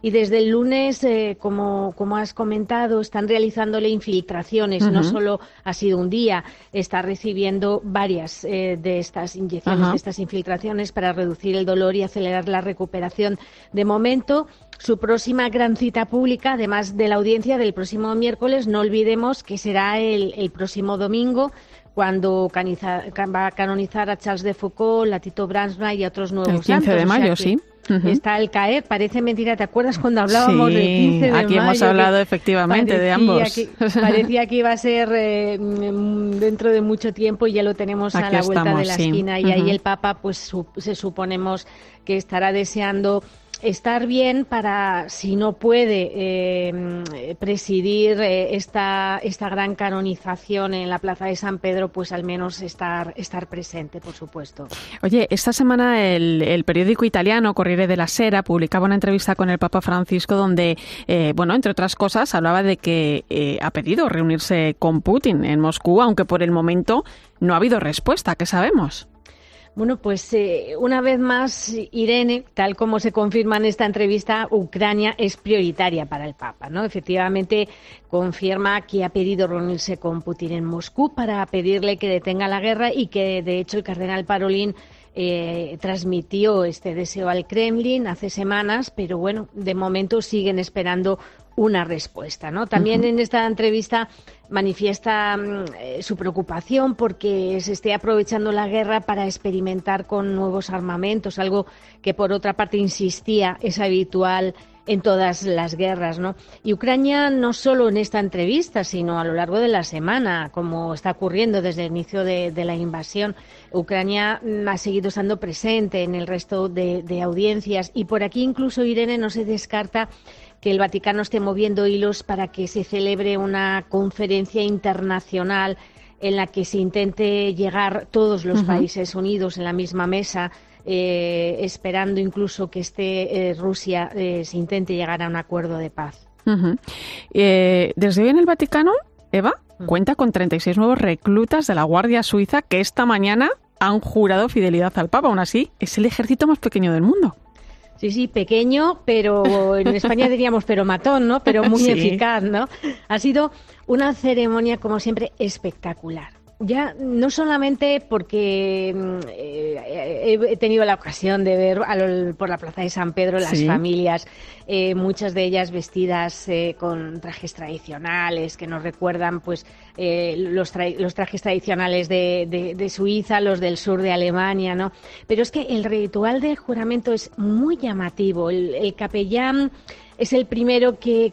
[SPEAKER 30] y desde el lunes, eh, como, como, has comentado, están realizándole infiltraciones. No solo ha sido un día, está recibiendo varias eh, de estas inyecciones, de estas infiltraciones para reducir el dolor y acelerar la recuperación. De momento, su próxima gran cita pública, además de la audiencia del próximo miércoles, no olvidemos que será el, el próximo domingo cuando va a canonizar a Charles de Foucault, a Tito Bransma y a otros nuevos
[SPEAKER 1] El 15 de mayo, sí.
[SPEAKER 30] Está el caer, parece mentira. ¿Te acuerdas cuando hablábamos del 15 de
[SPEAKER 1] aquí hemos hablado efectivamente de ambos.
[SPEAKER 30] parecía que iba a ser eh, mm, dentro de mucho tiempo y ya lo tenemos a la vuelta de la esquina. Y ahí el Papa, pues se suponemos que estará deseando estar bien para, si no puede eh, presidir eh, esta, esta gran canonización en la Plaza de San Pedro, pues al menos estar, estar presente, por supuesto.
[SPEAKER 1] Oye, esta semana el, periódico italiano Corriere della Sera publicaba una entrevista con el Papa Francisco donde, eh, bueno, entre otras cosas, hablaba de que ha pedido reunirse con Putin en Moscú, aunque por el momento no ha habido respuesta, ¿qué sabemos?
[SPEAKER 30] Bueno, pues eh, una vez más, Irene, tal como se confirma en esta entrevista, Ucrania es prioritaria para el Papa, ¿no? Efectivamente, confirma que ha pedido reunirse con Putin en Moscú para pedirle que detenga la guerra y que, de hecho, el cardenal Parolín eh, transmitió este deseo al Kremlin hace semanas, pero bueno, de momento siguen esperando una respuesta. ¿no? También en esta entrevista manifiesta mm, eh, su preocupación porque se esté aprovechando la guerra para experimentar con nuevos armamentos, algo que por otra parte insistía es habitual en todas las guerras, ¿no? Y Ucrania no solo en esta entrevista, sino a lo largo de la semana, como está ocurriendo desde el inicio de, la invasión, Ucrania mm, ha seguido estando presente en el resto de, de audiencias y por aquí incluso Irene no se descarta que el Vaticano esté moviendo hilos para que se celebre una conferencia internacional en la que se intente llegar todos los países unidos en la misma mesa eh, esperando incluso que este Rusia se intente llegar a un acuerdo de paz.
[SPEAKER 1] desde hoy en el Vaticano, Eva, cuenta con 36 nuevos reclutas de la Guardia Suiza que esta mañana han jurado fidelidad al Papa. Aún así, es el ejército más pequeño del mundo.
[SPEAKER 30] Sí, sí, pequeño, pero en España diríamos pero matón, ¿no? Pero muy eficaz, ¿no? Ha sido una ceremonia, como siempre, espectacular ya no solamente porque mm, eh, he tenido la ocasión de ver por la Plaza de San Pedro las familias, eh, muchas de ellas vestidas eh, con trajes tradicionales que nos recuerdan pues los, los, trajes tradicionales de, Suiza, los del sur de Alemania, ¿no? Pero es que el ritual del juramento es muy llamativo. El, capellán es el primero que,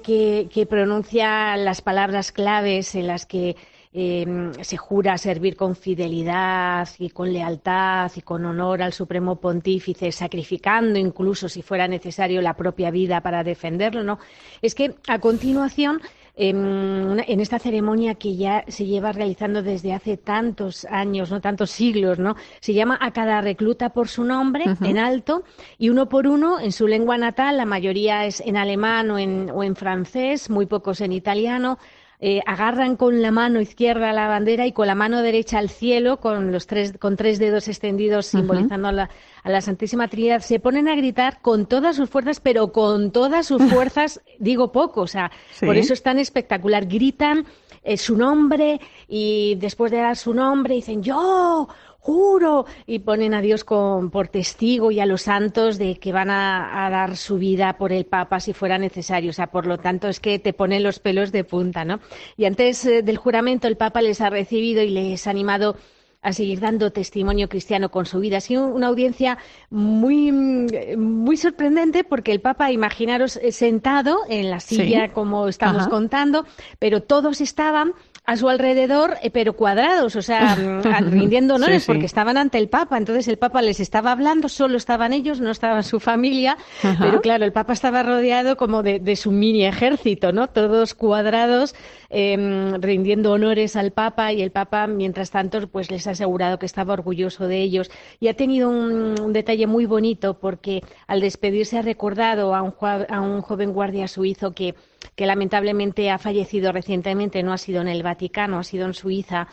[SPEAKER 30] que pronuncia las palabras claves en las que Em, se jura servir con fidelidad y con lealtad y con honor al Supremo Pontífice, sacrificando incluso si fuera necesario la propia vida para defenderlo, ¿no? Es que a continuación em, en, esta ceremonia que ya se lleva realizando desde hace tantos años, no tantos siglos, ¿no? Se llama a cada recluta por su nombre en alto y uno por uno en su lengua natal, la mayoría es en alemán o en, o en francés, muy pocos en italiano, eh, agarran con la mano izquierda la bandera y con la mano derecha al cielo, con los tres, con tres dedos extendidos simbolizando a, la, Santísima Trinidad, se ponen a gritar con todas sus fuerzas, pero con todas sus fuerzas, digo poco, o sea, por eso es tan espectacular. Gritan eh, su nombre y después de dar su nombre dicen yo juro, y ponen a Dios por testigo y a los santos de que van a, dar su vida por el Papa si fuera necesario. O sea, por lo tanto, es que te ponen los pelos de punta, ¿no? Y antes eh, del juramento, el Papa les ha recibido y les ha animado a seguir dando testimonio cristiano con su vida. Ha sido una audiencia muy, muy sorprendente porque el Papa, imaginaros, eh, sentado en la silla, como estamos contando, pero todos estaban a su alrededor, eh, pero cuadrados, o sea, rindiendo honores porque estaban ante el Papa. Entonces el Papa les estaba hablando, solo estaban ellos, no estaba su familia, pero claro, el Papa estaba rodeado como de, su mini ejército, ¿no? Todos cuadrados, em, rindiendo honores al Papa y el Papa, mientras tanto, pues les ha asegurado que estaba orgulloso de ellos. Y ha tenido un, detalle muy bonito porque al despedirse ha recordado a un, a un joven guardia suizo que lamentablemente ha fallecido recientemente, no ha sido en el Vaticano, ha sido en Suiza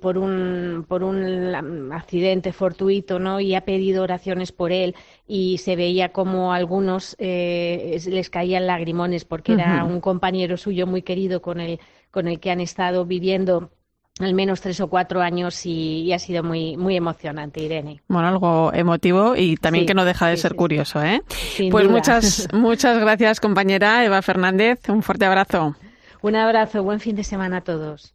[SPEAKER 30] por un, por un accidente fortuito, ¿no? Y ha pedido oraciones por él y se veía como a algunos eh, les caían lagrimones porque era un compañero suyo muy querido con el, con el que han estado viviendo al menos tres o cuatro años y, ha sido muy, muy emocionante, Irene.
[SPEAKER 1] Bueno, algo emotivo y también que no deja de ser curioso, ¿eh? pues muchas, muchas gracias, compañera Eva Fernández. Un fuerte abrazo.
[SPEAKER 30] Un abrazo, buen fin de semana a todos.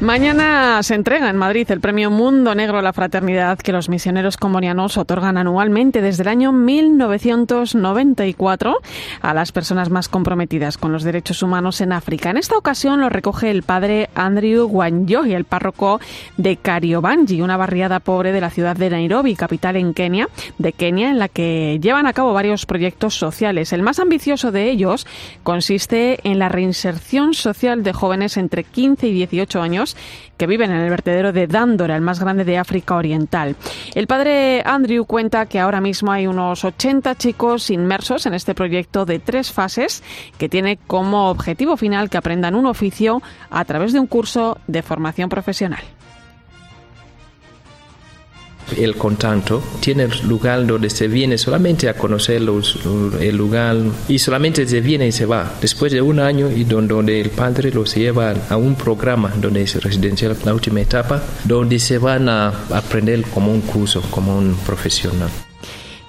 [SPEAKER 1] Mañana se entrega en Madrid el Premio Mundo Negro a la Fraternidad que los misioneros combonianos otorgan anualmente desde el año 1994 a las personas más comprometidas con los derechos humanos en África. En esta ocasión lo recoge el padre Andrew Wanjohi, el párroco de Kariobangi, una barriada pobre de la ciudad de Nairobi, capital en Kenia, de Kenia, en la que llevan a cabo varios proyectos sociales. El más ambicioso de ellos consiste en la reinserción social de jóvenes entre 15 y 18 años que viven en el vertedero de Dándora, el más grande de África Oriental. El padre Andrew cuenta que ahora mismo hay unos 80 chicos inmersos en este proyecto de tres fases que tiene como objetivo final que aprendan un oficio a través de un curso de formación profesional.
[SPEAKER 31] El contacto tiene lugar donde se viene solamente a conocer el lugar y solamente se viene y se va. Después de un año y donde, el padre los lleva a un programa donde es residencial, la última etapa, donde se van a aprender como un curso, como un profesional.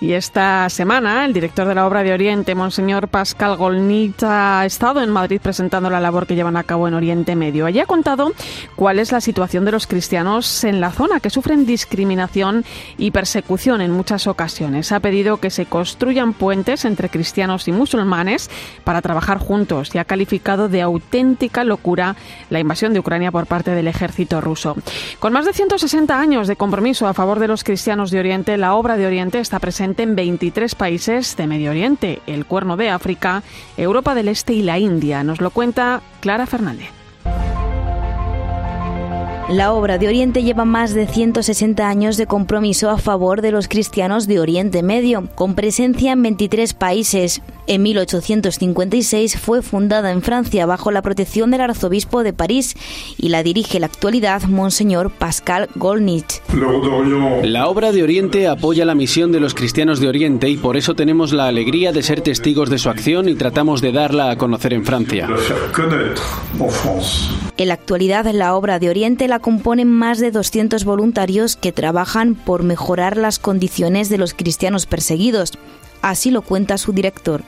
[SPEAKER 1] Y esta semana, el director de la obra de Oriente, Monseñor Pascal Golnit, ha estado en Madrid presentando la labor que llevan a cabo en Oriente Medio. Allí ha contado cuál es la situación de los cristianos en la zona, que sufren discriminación y persecución en muchas ocasiones. Ha pedido que se construyan puentes entre cristianos y musulmanes para trabajar juntos y ha calificado de auténtica locura la invasión de Ucrania por parte del ejército ruso. Con más de 160 años de compromiso a favor de los cristianos de Oriente, la obra de Oriente está presente en 23 países de Medio Oriente, el Cuerno de África, Europa del Este y la India. Nos lo cuenta Clara Fernández.
[SPEAKER 32] La obra de Oriente lleva más de 160 años de compromiso a favor de los cristianos de Oriente Medio, con presencia en 23 países. En 1856 fue fundada en Francia bajo la protección del arzobispo de París y la dirige en la actualidad Monseñor Pascal Golnich.
[SPEAKER 22] La obra de Oriente apoya la misión de los cristianos de Oriente y por eso tenemos la alegría de ser testigos de su acción y tratamos de darla a conocer en Francia.
[SPEAKER 32] En la actualidad la obra de Oriente la componen más de 200 voluntarios que trabajan por mejorar las condiciones de los cristianos perseguidos. Así lo cuenta su director.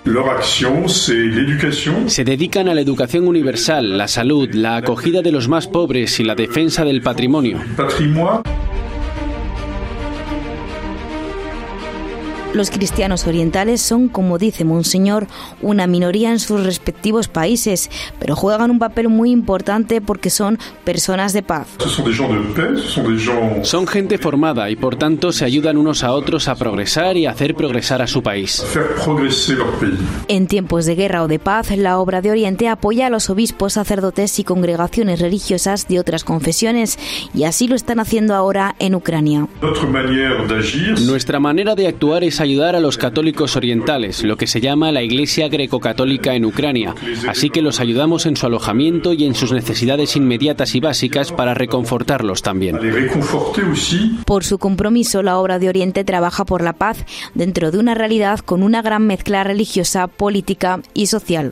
[SPEAKER 22] Se dedican a la educación universal, la salud, la acogida de los más pobres y la defensa del patrimonio.
[SPEAKER 32] Los cristianos orientales son, como dice Monseñor, una minoría en sus respectivos países, pero juegan un papel muy importante porque son personas de paz.
[SPEAKER 22] Son gente formada y por tanto se ayudan unos a otros a progresar y a hacer progresar a su país.
[SPEAKER 32] En tiempos de guerra o de paz, la obra de Oriente apoya a los obispos, sacerdotes y congregaciones religiosas de otras confesiones, y así lo están haciendo ahora en Ucrania.
[SPEAKER 22] Nuestra manera de actuar es ayudar a los católicos orientales, lo que se llama la Iglesia greco-católica en Ucrania. Así que los ayudamos en su alojamiento y en sus necesidades inmediatas y básicas para reconfortarlos también.
[SPEAKER 32] Por su compromiso, la obra de Oriente trabaja por la paz dentro de una realidad con una gran mezcla religiosa, política y social.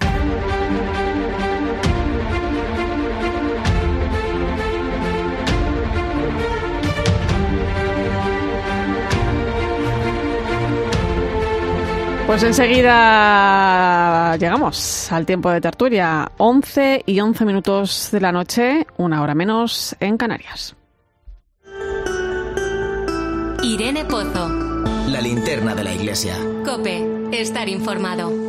[SPEAKER 1] Pues enseguida llegamos al tiempo de tertulia, 11 y 11 minutos de la noche, una hora menos en Canarias.
[SPEAKER 2] Irene Pozo.
[SPEAKER 3] La linterna de la iglesia.
[SPEAKER 2] Cope, estar informado.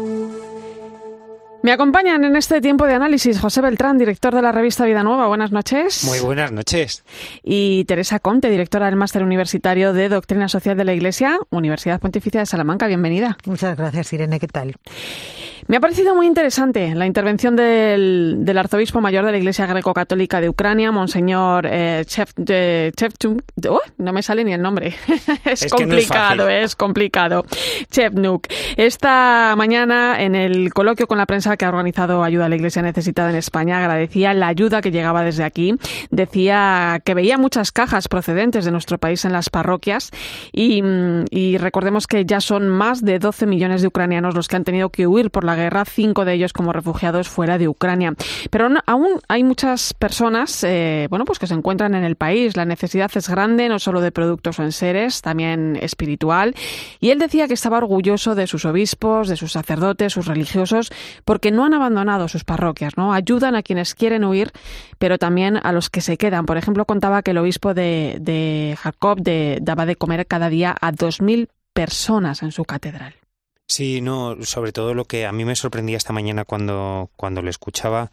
[SPEAKER 1] Me acompañan en este tiempo de análisis José Beltrán, director de la revista Vida Nueva. Buenas noches.
[SPEAKER 33] Muy buenas noches.
[SPEAKER 1] Y Teresa Conte, directora del Máster Universitario de Doctrina Social de la Iglesia, Universidad Pontificia de Salamanca. Bienvenida.
[SPEAKER 34] Muchas gracias, Irene. ¿Qué tal?
[SPEAKER 1] Me ha parecido muy interesante la intervención del, arzobispo mayor de la Iglesia Greco-Católica de Ucrania, Monseñor eh, Chevchuk. Oh, no me sale ni el nombre. es, complicado, es, complicado. Chevnuk. Esta mañana, en el coloquio con la prensa que ha organizado Ayuda a la Iglesia Necesitada en España, agradecía la ayuda que llegaba desde aquí. Decía que veía muchas cajas procedentes de nuestro país en las parroquias y, y recordemos que ya son más de 12 millones de ucranianos los que han tenido que huir por la guerra, cinco de ellos como refugiados fuera de Ucrania. Pero aún hay muchas personas, eh, bueno, pues que se encuentran en el país. La necesidad es grande, no solo de productos o enseres, también espiritual. Y él decía que estaba orgulloso de sus obispos, de sus sacerdotes, sus religiosos, porque no han abandonado sus parroquias, ¿no? Ayudan a quienes quieren huir, pero también a los que se quedan. Por ejemplo, contaba que el obispo de, Jacob daba de comer cada día a dos mil personas en su catedral.
[SPEAKER 33] Sí, no, sobre todo lo que a mí me sorprendía esta mañana cuando, cuando lo escuchaba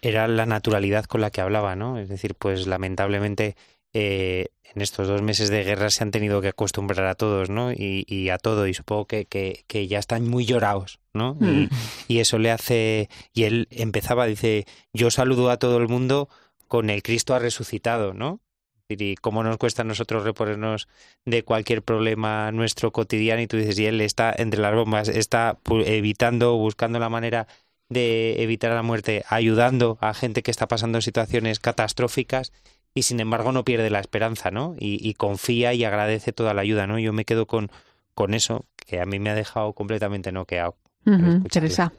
[SPEAKER 33] era la naturalidad con la que hablaba, ¿no? Es decir, pues lamentablemente eh, en estos dos meses de guerra se han tenido que acostumbrar a todos, ¿no? Y, a todo, y supongo que, que, ya están muy llorados, ¿no? Y, mm. y, eso le hace... Y él empezaba, dice, yo saludo a todo el mundo con el Cristo ha resucitado, ¿no? Y cómo nos cuesta a nosotros reponernos de cualquier problema nuestro cotidiano y tú dices, y él está entre las bombas, está evitando, buscando la manera de evitar la muerte, ayudando a gente que está pasando situaciones catastróficas y sin embargo no pierde la esperanza, ¿no? Y, confía y agradece toda la ayuda, ¿no? Yo me quedo con, con eso, que a mí me ha dejado completamente noqueado.
[SPEAKER 1] Teresa.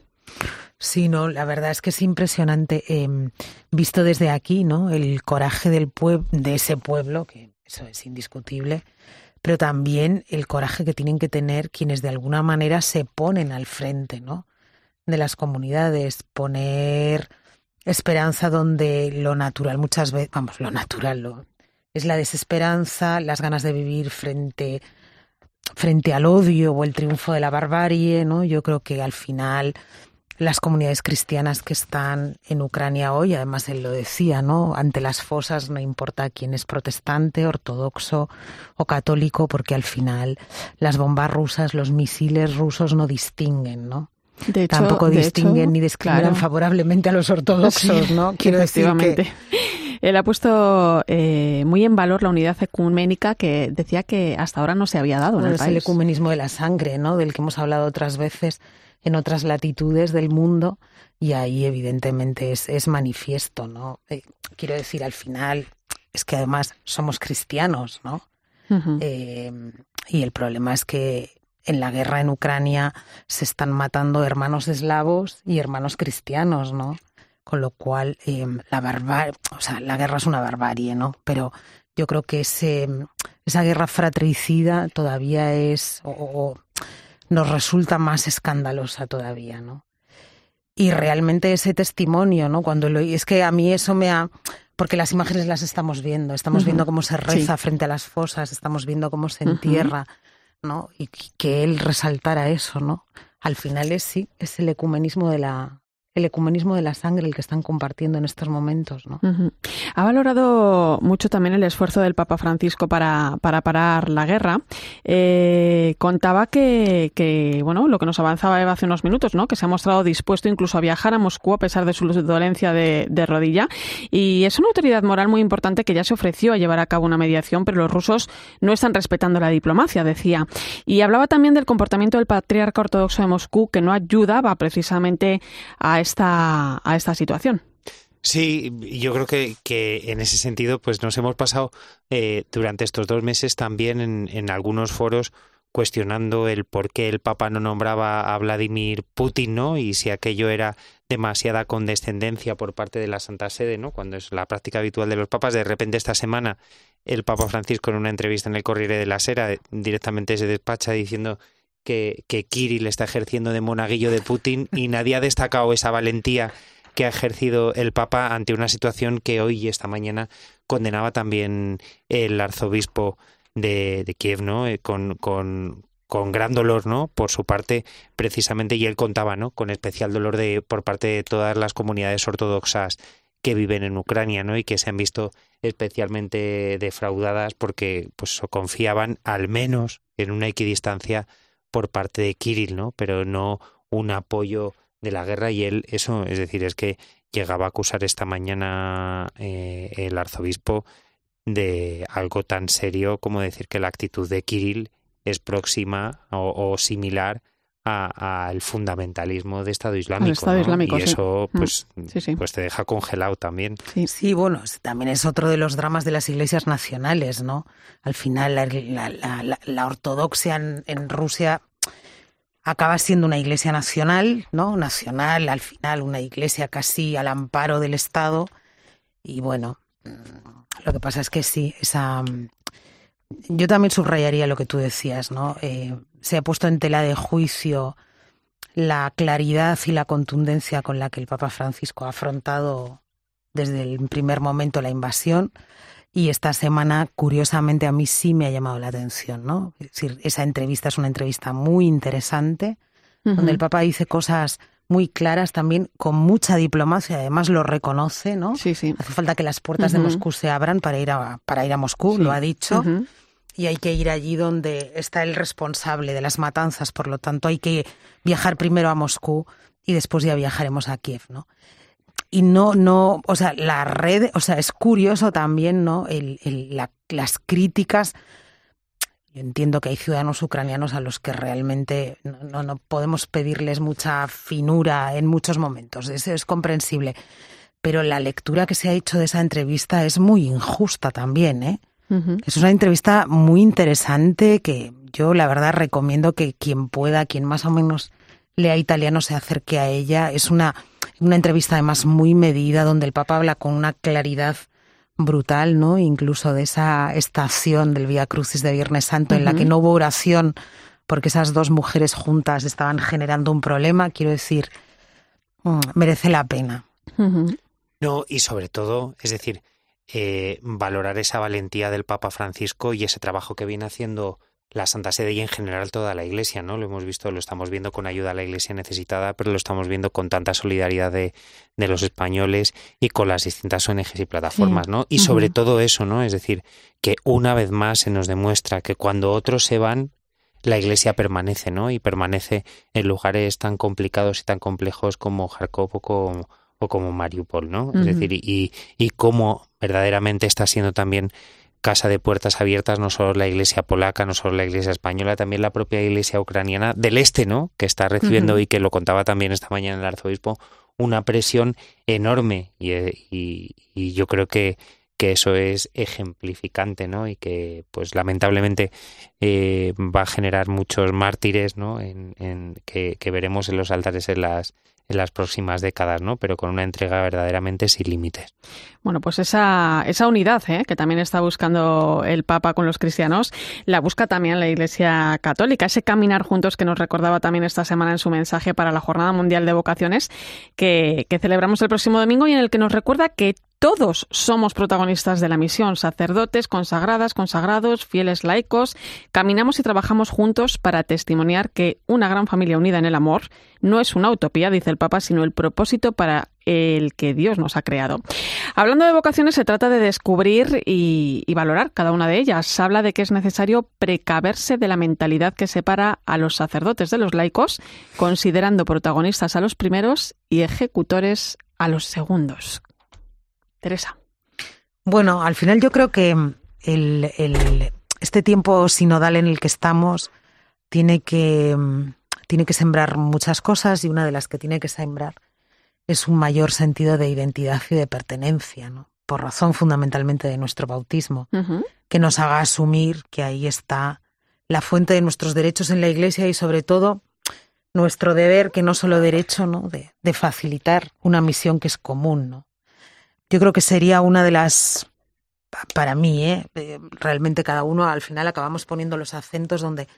[SPEAKER 34] Sí, no, la verdad es que es impresionante em, visto desde aquí, ¿no? El coraje del de ese pueblo, que eso es indiscutible, pero también el coraje que tienen que tener quienes de alguna manera se ponen al frente, ¿no? De las comunidades, poner esperanza donde lo natural muchas veces, vamos, lo natural lo, es la desesperanza, las ganas de vivir frente frente al odio o el triunfo de la barbarie, ¿no? Yo creo que al final las comunidades cristianas que están en Ucrania hoy, además él lo decía, ¿no? Ante las fosas no importa quién es protestante, ortodoxo o católico, porque al final las bombas rusas, los misiles rusos no distinguen, ¿no? Tampoco distinguen ni discriminan favorablemente a los ortodoxos, ¿no?
[SPEAKER 1] Quiero decir que él ha puesto eh, muy en valor la unidad ecuménica que decía que hasta ahora no se había dado en el país.
[SPEAKER 34] el ecumenismo de la sangre, ¿no? Del que hemos hablado otras veces en otras latitudes del mundo y ahí evidentemente es, es manifiesto, ¿no? Eh, quiero decir, al final es que además somos cristianos, ¿no? Eh, y el problema es que en la guerra en Ucrania se están matando hermanos eslavos y hermanos cristianos, ¿no? Con lo cual, em, la o sea, la guerra es una barbarie, ¿no? Pero yo creo que ese, esa guerra fratricida todavía es, o, nos resulta más escandalosa todavía, ¿no? Y realmente ese testimonio, ¿no? Cuando lo, es que a mí eso me ha, porque las imágenes las estamos viendo, estamos viendo cómo se reza frente a las fosas, estamos viendo cómo se entierra, ¿no? Y que él resaltara eso, ¿no? Al final es sí, es el ecumenismo de la, el ecumenismo de la sangre el que están compartiendo en estos momentos. ¿no?
[SPEAKER 1] Ha valorado mucho también el esfuerzo del Papa Francisco para, para parar la guerra. Eh, contaba que, que, bueno, lo que nos avanzaba Eva hace unos minutos, ¿no? que se ha mostrado dispuesto incluso a viajar a Moscú a pesar de su dolencia de, de rodilla. Y es una autoridad moral muy importante que ya se ofreció a llevar a cabo una mediación, pero los rusos no están respetando la diplomacia, decía. Y hablaba también del comportamiento del patriarca ortodoxo de Moscú, que no ayudaba precisamente a esta, a esta situación.
[SPEAKER 33] Sí, yo creo que, que, en ese sentido, pues nos hemos pasado eh, durante estos dos meses también en, en, algunos foros cuestionando el por qué el Papa no nombraba a Vladimir Putin, ¿no? Y si aquello era demasiada condescendencia por parte de la Santa Sede, ¿no? Cuando es la práctica habitual de los papas. De repente esta semana el Papa Francisco en una entrevista en el Corriere de la Sera directamente se despacha diciendo que, que Kirill está ejerciendo de monaguillo de Putin y nadie ha destacado esa valentía que ha ejercido el Papa ante una situación que hoy y esta mañana condenaba también el arzobispo de, Kiev, ¿no? Eh, con, con, con gran dolor, ¿no? Por su parte, precisamente, y él contaba, ¿no? Con especial dolor de por parte de todas las comunidades ortodoxas que viven en Ucrania, ¿no? Y que se han visto especialmente defraudadas porque, pues, confiaban al menos en una equidistancia por parte de Kirill, ¿no? Pero no un apoyo de la guerra y él eso, es decir, es que llegaba a acusar esta mañana eh, el arzobispo de algo tan serio como decir que la actitud de Kirill es próxima o, o similar al fundamentalismo de Estado Islámico.
[SPEAKER 1] Estado islámico
[SPEAKER 33] y eso
[SPEAKER 1] sí.
[SPEAKER 33] pues,
[SPEAKER 1] sí, sí.
[SPEAKER 33] pues te deja congelado también.
[SPEAKER 34] Sí. sí, bueno, también es otro de los dramas de las iglesias nacionales, ¿no? Al final la, la, la, la ortodoxia en, en, Rusia acaba siendo una iglesia nacional, ¿no? Nacional, al final una iglesia casi al amparo del Estado. Y bueno, lo que pasa es que sí, esa... Yo también subrayaría lo que tú decías, ¿no? Eh, se ha puesto en tela de juicio la claridad y la contundencia con la que el Papa Francisco ha afrontado desde el primer momento la invasión y esta semana, curiosamente, a mí sí me ha llamado la atención, ¿no? Es decir, esa entrevista es una entrevista muy interesante, uh -huh. donde el Papa dice cosas muy claras también, con mucha diplomacia, además lo reconoce, ¿no?
[SPEAKER 1] Sí, sí.
[SPEAKER 34] Hace falta que las puertas uh -huh. de Moscú se abran para ir a, para ir a Moscú, sí. lo ha dicho. Uh -huh. Y hay que ir allí donde está el responsable de las matanzas, por lo tanto hay que viajar primero a Moscú y después ya viajaremos a Kiev, ¿no? Y no, no, o sea, la red, o sea, es curioso también, ¿no? El, el, la, las críticas. Yo entiendo que hay ciudadanos ucranianos a los que realmente no, no, no podemos pedirles mucha finura en muchos momentos, eso es comprensible. Pero la lectura que se ha hecho de esa entrevista es muy injusta también, ¿eh? Uh -huh. Es una entrevista muy interesante que yo, la verdad, recomiendo que quien pueda, quien más o menos lea italiano, se acerque a ella. Es una una entrevista además muy medida donde el Papa habla con una claridad brutal, ¿no? Incluso de esa estación del Vía Crucis de Viernes Santo en la que no hubo oración porque esas dos mujeres juntas estaban generando un problema, quiero decir, mm, merece la pena.
[SPEAKER 33] No, y sobre todo, es decir, eh, valorar esa valentía del Papa Francisco y ese trabajo que viene haciendo la Santa Sede y en general toda la Iglesia, ¿no? Lo hemos visto, lo estamos viendo con ayuda a la Iglesia necesitada, pero lo estamos viendo con tanta solidaridad de, de los españoles y con las distintas ONGs y plataformas, ¿no? Y sobre todo eso, ¿no? Es decir, que una vez más se nos demuestra que cuando otros se van, la Iglesia permanece, ¿no? Y permanece en lugares tan complicados y tan complejos como Kharkov o como, o como Mariupol, ¿no? Es decir, y, y cómo verdaderamente está siendo también casa de puertas abiertas, no solo la iglesia polaca, no solo la iglesia española, también la propia iglesia ucraniana del este, ¿no? Que está recibiendo, y que lo contaba también esta mañana el arzobispo, una presión enorme. Y, y, yo creo que, que eso es ejemplificante, ¿no? Y que, pues lamentablemente, eh, va a generar muchos mártires, ¿no? En, en que, que, veremos en los altares en las en las próximas décadas, ¿no? Pero con una entrega verdaderamente sin límites.
[SPEAKER 1] Bueno, pues esa, esa unidad ¿eh? que también está buscando el Papa con los cristianos, la busca también la Iglesia Católica. Ese caminar juntos que nos recordaba también esta semana en su mensaje para la Jornada Mundial de Vocaciones, que, que celebramos el próximo domingo y en el que nos recuerda que todos somos protagonistas de la misión, sacerdotes, consagradas, consagrados, fieles laicos. Caminamos y trabajamos juntos para testimoniar que una gran familia unida en el amor no es una utopía, dice el Papa, sino el propósito para el que Dios nos ha creado. Hablando de vocaciones, se trata de descubrir y, valorar cada una de ellas. Habla de que es necesario precaverse de la mentalidad que separa a los sacerdotes de los laicos, considerando protagonistas a los primeros y ejecutores a los segundos. Teresa.
[SPEAKER 34] Bueno, al final yo creo que el, el, este tiempo sinodal en el que estamos tiene que, tiene que sembrar muchas cosas y una de las que tiene que sembrar es un mayor sentido de identidad y de pertenencia, ¿no? por razón fundamentalmente de nuestro bautismo, uh -huh. que nos haga asumir que ahí está la fuente de nuestros derechos en la Iglesia y sobre todo nuestro deber, que no solo derecho, ¿no? De, de facilitar una misión que es común, ¿no? Yo creo que sería una de las, para mí, ¿eh? realmente cada uno al final acabamos poniendo los acentos donde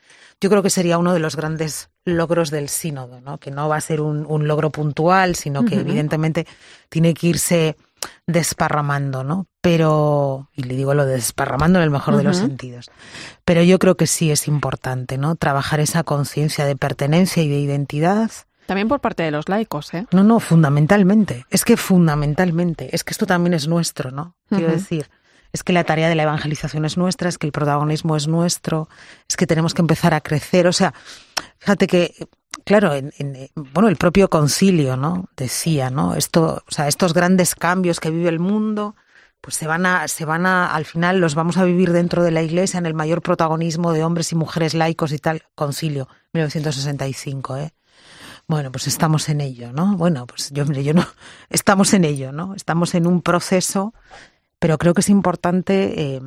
[SPEAKER 34] yo creo que sería uno de los grandes logros del sínodo, ¿no? que no va a ser un, un logro puntual, sino que uh -huh. evidentemente tiene que irse desparramando, ¿no? Pero, y le digo lo de desparramando en el mejor uh -huh. de los sentidos, pero yo creo que sí es importante, ¿no? Trabajar esa conciencia de pertenencia y de identidad,
[SPEAKER 1] también por parte de los laicos, ¿eh?
[SPEAKER 34] No, no, fundamentalmente. Es que fundamentalmente. Es que esto también es nuestro, ¿no? Quiero uh -huh. decir, es que la tarea de la evangelización es nuestra, es que el protagonismo es nuestro, es que tenemos que empezar a crecer. O sea, fíjate que, claro, en, en, bueno, el propio concilio, ¿no? Decía, ¿no? Esto, o sea, estos grandes cambios que vive el mundo, pues se van a, se van a, al final los vamos a vivir dentro de la iglesia en el mayor protagonismo de hombres y mujeres laicos y tal, concilio, 1965, ¿eh? Bueno, pues estamos en ello, ¿no? Bueno, pues yo, hombre, yo no, estamos en ello, ¿no? Estamos en un proceso, pero creo que es importante eh,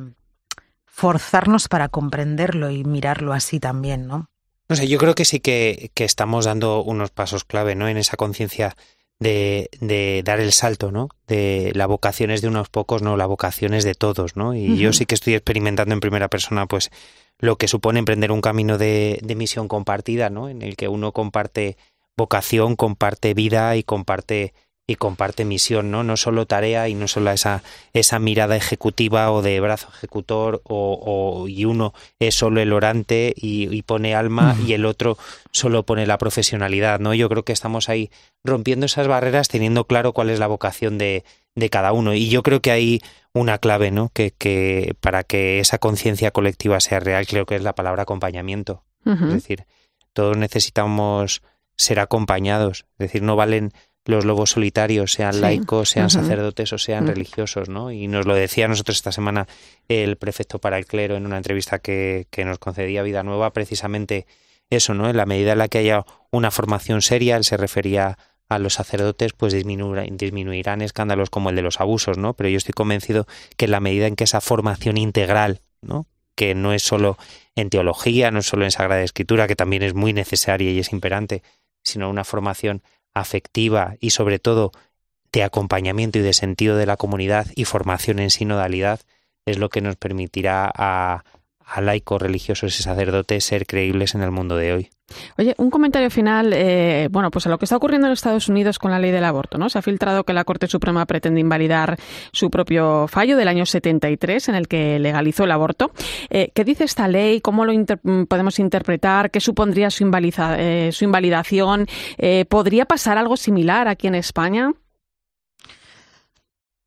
[SPEAKER 34] forzarnos para comprenderlo y mirarlo así también, ¿no?
[SPEAKER 33] No sé, yo creo que sí que, que estamos dando unos pasos clave, ¿no? En esa conciencia de, de, dar el salto, ¿no? De la vocación es de unos pocos, no, la vocación es de todos, ¿no? Y uh -huh. yo sí que estoy experimentando en primera persona, pues, lo que supone emprender un camino de, de misión compartida, ¿no? En el que uno comparte vocación, comparte vida y comparte y comparte misión, ¿no? No solo tarea y no solo esa, esa mirada ejecutiva o de brazo ejecutor o, o y uno es solo el orante y, y pone alma uh -huh. y el otro solo pone la profesionalidad, ¿no? Yo creo que estamos ahí rompiendo esas barreras teniendo claro cuál es la vocación de, de cada uno y yo creo que hay una clave, ¿no? Que, que para que esa conciencia colectiva sea real creo que es la palabra acompañamiento. Uh -huh. Es decir, todos necesitamos ser acompañados, es decir, no valen los lobos solitarios, sean sí. laicos, sean uh -huh. sacerdotes o sean uh -huh. religiosos, ¿no? Y nos lo decía nosotros esta semana el prefecto para el clero en una entrevista que, que nos concedía Vida Nueva, precisamente eso, ¿no? En la medida en la que haya una formación seria, él se refería a los sacerdotes, pues disminuirán, disminuirán escándalos como el de los abusos, ¿no? Pero yo estoy convencido que en la medida en que esa formación integral, ¿no? que no es solo en teología, no es solo en Sagrada Escritura, que también es muy necesaria y es imperante, sino una formación afectiva y sobre todo de acompañamiento y de sentido de la comunidad y formación en sinodalidad es lo que nos permitirá a, a laicos, religiosos y sacerdotes ser creíbles en el mundo de hoy.
[SPEAKER 1] Oye, un comentario final, eh, bueno, pues a lo que está ocurriendo en Estados Unidos con la ley del aborto, ¿no? Se ha filtrado que la Corte Suprema pretende invalidar su propio fallo del año 73 en el que legalizó el aborto. Eh, ¿Qué dice esta ley? ¿Cómo lo podemos interpretar? ¿Qué supondría su, eh, su invalidación? ¿Podría pasar algo similar aquí en España?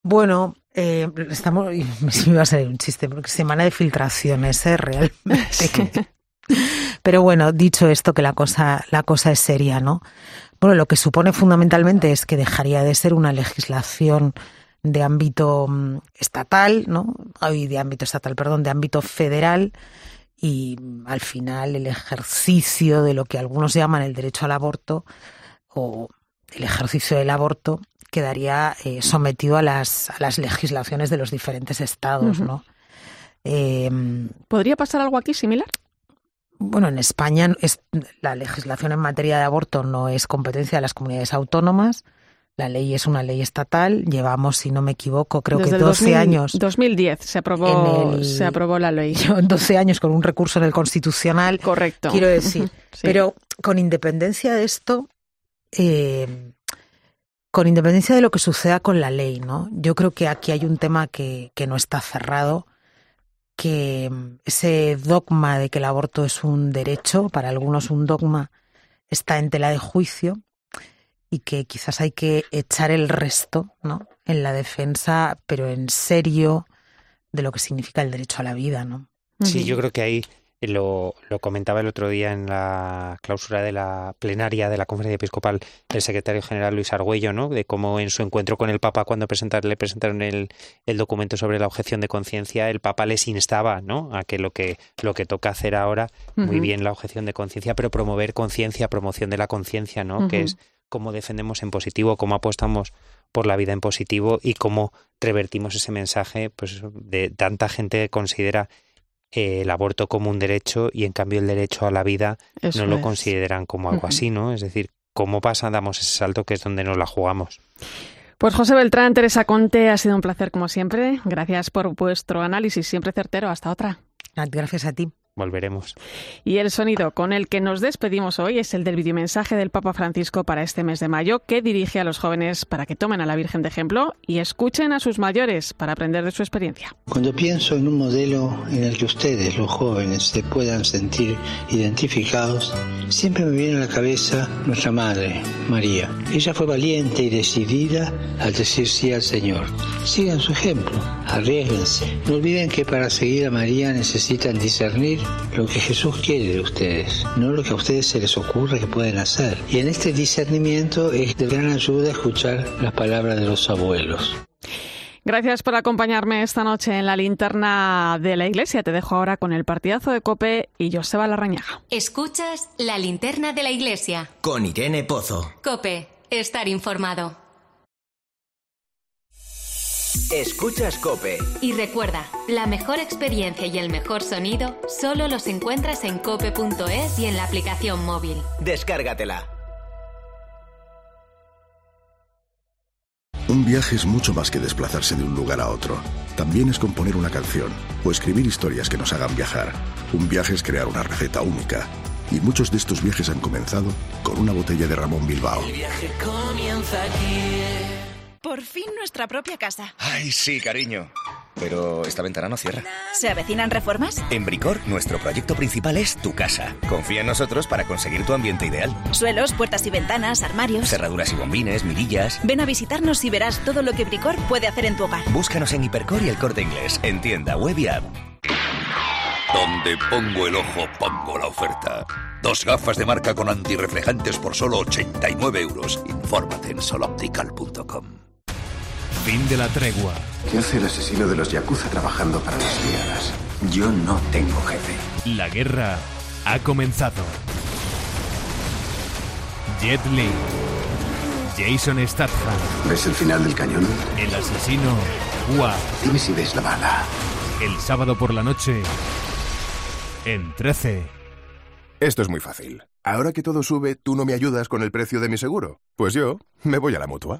[SPEAKER 34] Bueno, eh, estamos, me iba a ser un chiste, porque semana de filtraciones, ¿eh? realmente. Pero bueno, dicho esto, que la cosa, la cosa es seria, ¿no? Bueno, lo que supone fundamentalmente es que dejaría de ser una legislación de ámbito mm, estatal, ¿no? Ay, de ámbito estatal, perdón, de ámbito federal y al final el ejercicio de lo que algunos llaman el derecho al aborto o el ejercicio del aborto quedaría eh, sometido a las, a las legislaciones de los diferentes estados, ¿no?
[SPEAKER 1] Em, ¿Podría pasar algo aquí similar?
[SPEAKER 34] Bueno, en España es, la legislación en materia de aborto no es competencia de las comunidades autónomas. La ley es una ley estatal. Llevamos, si no me equivoco, creo que 12 años.
[SPEAKER 1] 2010 se aprobó, se aprobó la ley.
[SPEAKER 34] 12 años con un recurso en el Constitucional.
[SPEAKER 1] Correcto.
[SPEAKER 34] Quiero decir. Pero con independencia de esto, eh, con independencia de lo que suceda con la ley, ¿no? Yo creo que aquí hay un tema que, que no está cerrado, que ese dogma de que el aborto es un derecho, para algunos un dogma, está en tela de juicio y que quizás hay que echar el resto, ¿no? En la defensa, pero en serio, de lo que significa el derecho a la vida, ¿no?
[SPEAKER 33] Sí, yo creo que ahí lo, lo, comentaba el otro día en la clausura de la plenaria de la conferencia episcopal el secretario general Luis Argüello, ¿no? De cómo en su encuentro con el Papa cuando le presentaron el, el, documento sobre la objeción de conciencia, el Papa les instaba, ¿no? A que lo que lo que toca hacer ahora, muy bien la objeción de conciencia, pero promover conciencia, promoción de la conciencia, ¿no? Que es cómo defendemos en positivo, cómo apostamos por la vida en positivo y cómo revertimos ese mensaje, pues de tanta gente que considera el aborto como un derecho y en cambio el derecho a la vida no lo consideran como algo así, ¿no? Es decir, ¿cómo pasa? Damos ese salto que es donde nos la jugamos.
[SPEAKER 1] Pues José Beltrán, Teresa Conte, ha sido un placer como siempre. Gracias por vuestro análisis, siempre certero. Hasta otra.
[SPEAKER 34] Gracias a ti
[SPEAKER 33] volveremos.
[SPEAKER 1] Y el sonido con el que nos despedimos hoy es el del videomensaje del Papa Francisco para este mes de mayo, que dirige a los jóvenes para que tomen a la Virgen de ejemplo y escuchen a sus mayores para aprender de su experiencia.
[SPEAKER 35] Cuando pienso en un modelo en el que ustedes, los jóvenes, se puedan sentir identificados, siempre me viene a la cabeza nuestra madre, María. Ella fue valiente y decidida al decir sí al Señor. Sigan su ejemplo, arriesguense. No olviden que para seguir a María necesitan discernir lo que Jesús quiere de ustedes, no lo que a ustedes se les ocurre que pueden hacer. Y en este discernimiento es de gran ayuda escuchar las palabras de los abuelos.
[SPEAKER 1] Gracias por acompañarme esta noche en la linterna de la iglesia. Te dejo ahora con el partidazo de Cope y Joseba Larrañaga.
[SPEAKER 2] Escuchas la linterna de la iglesia.
[SPEAKER 3] Con Irene Pozo.
[SPEAKER 2] Cope, estar informado.
[SPEAKER 3] Escuchas Cope.
[SPEAKER 2] Y recuerda, la mejor experiencia y el mejor sonido solo los encuentras en cope.es y en la aplicación móvil.
[SPEAKER 3] Descárgatela.
[SPEAKER 36] Un viaje es mucho más que desplazarse de un lugar a otro. También es componer una canción o escribir historias que nos hagan viajar. Un viaje es crear una receta única. Y muchos de estos viajes han comenzado con una botella de Ramón Bilbao.
[SPEAKER 37] El viaje comienza aquí.
[SPEAKER 38] Por fin nuestra propia casa.
[SPEAKER 39] Ay, sí, cariño. Pero esta ventana no cierra.
[SPEAKER 38] ¿Se avecinan reformas?
[SPEAKER 39] En Bricor, nuestro proyecto principal es tu casa. Confía en nosotros para conseguir tu ambiente ideal.
[SPEAKER 38] Suelos, puertas y ventanas, armarios.
[SPEAKER 39] Cerraduras y bombines, mirillas.
[SPEAKER 38] Ven a visitarnos y verás todo lo que Bricor puede hacer en tu hogar.
[SPEAKER 39] Búscanos en Hipercor y el corte inglés. En tienda, web y app.
[SPEAKER 40] Donde pongo el ojo, pongo la oferta. Dos gafas de marca con antirreflejantes por solo 89 euros. Infórmate en soloptical.com.
[SPEAKER 26] Fin de la tregua.
[SPEAKER 27] ¿Qué hace el asesino de los Yakuza trabajando para las criadas? Yo no tengo jefe.
[SPEAKER 26] La guerra ha comenzado. Jet Li. Jason Statham.
[SPEAKER 27] ¿Ves el final del cañón?
[SPEAKER 26] El asesino. Hua.
[SPEAKER 27] Dime si ves la bala.
[SPEAKER 26] El sábado por la noche. En 13.
[SPEAKER 41] Esto es muy fácil. Ahora que todo sube, ¿tú no me ayudas con el precio de mi seguro? Pues yo me voy a la mutua.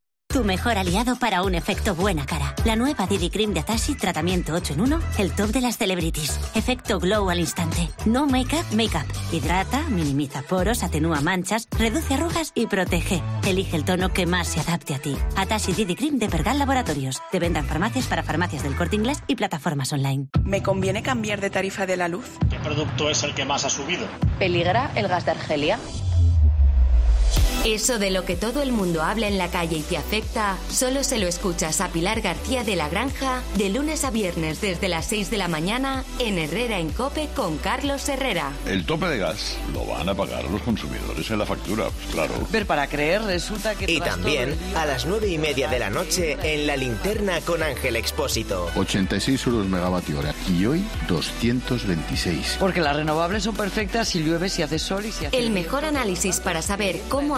[SPEAKER 42] Tu mejor aliado para un efecto buena cara. La nueva Didi Cream de Atashi, tratamiento 8 en 1, el top de las celebrities. Efecto glow al instante. No make-up, make-up. Hidrata, minimiza poros, atenúa manchas, reduce arrugas y protege. Elige el tono que más se adapte a ti. Atashi Didi Cream de Pergal Laboratorios. De venta en farmacias para farmacias del corte inglés y plataformas online.
[SPEAKER 43] ¿Me conviene cambiar de tarifa de la luz?
[SPEAKER 44] ¿Qué producto es el que más ha subido?
[SPEAKER 45] ¿Peligra el gas de Argelia?
[SPEAKER 2] Eso de lo que todo el mundo habla en la calle y te afecta, solo se lo escuchas a Pilar García de la Granja de lunes a viernes desde las 6 de la mañana en Herrera en Cope con Carlos Herrera.
[SPEAKER 46] El tope de gas lo van a pagar los consumidores en la factura, pues claro.
[SPEAKER 47] Ver para creer, resulta que...
[SPEAKER 3] Y también a las nueve y media de la noche en La Linterna con Ángel Expósito.
[SPEAKER 48] 86 euros megavatio hora y hoy 226.
[SPEAKER 47] Porque las renovables son perfectas si llueve, si hace sol y si hace...
[SPEAKER 2] El mejor análisis para saber cómo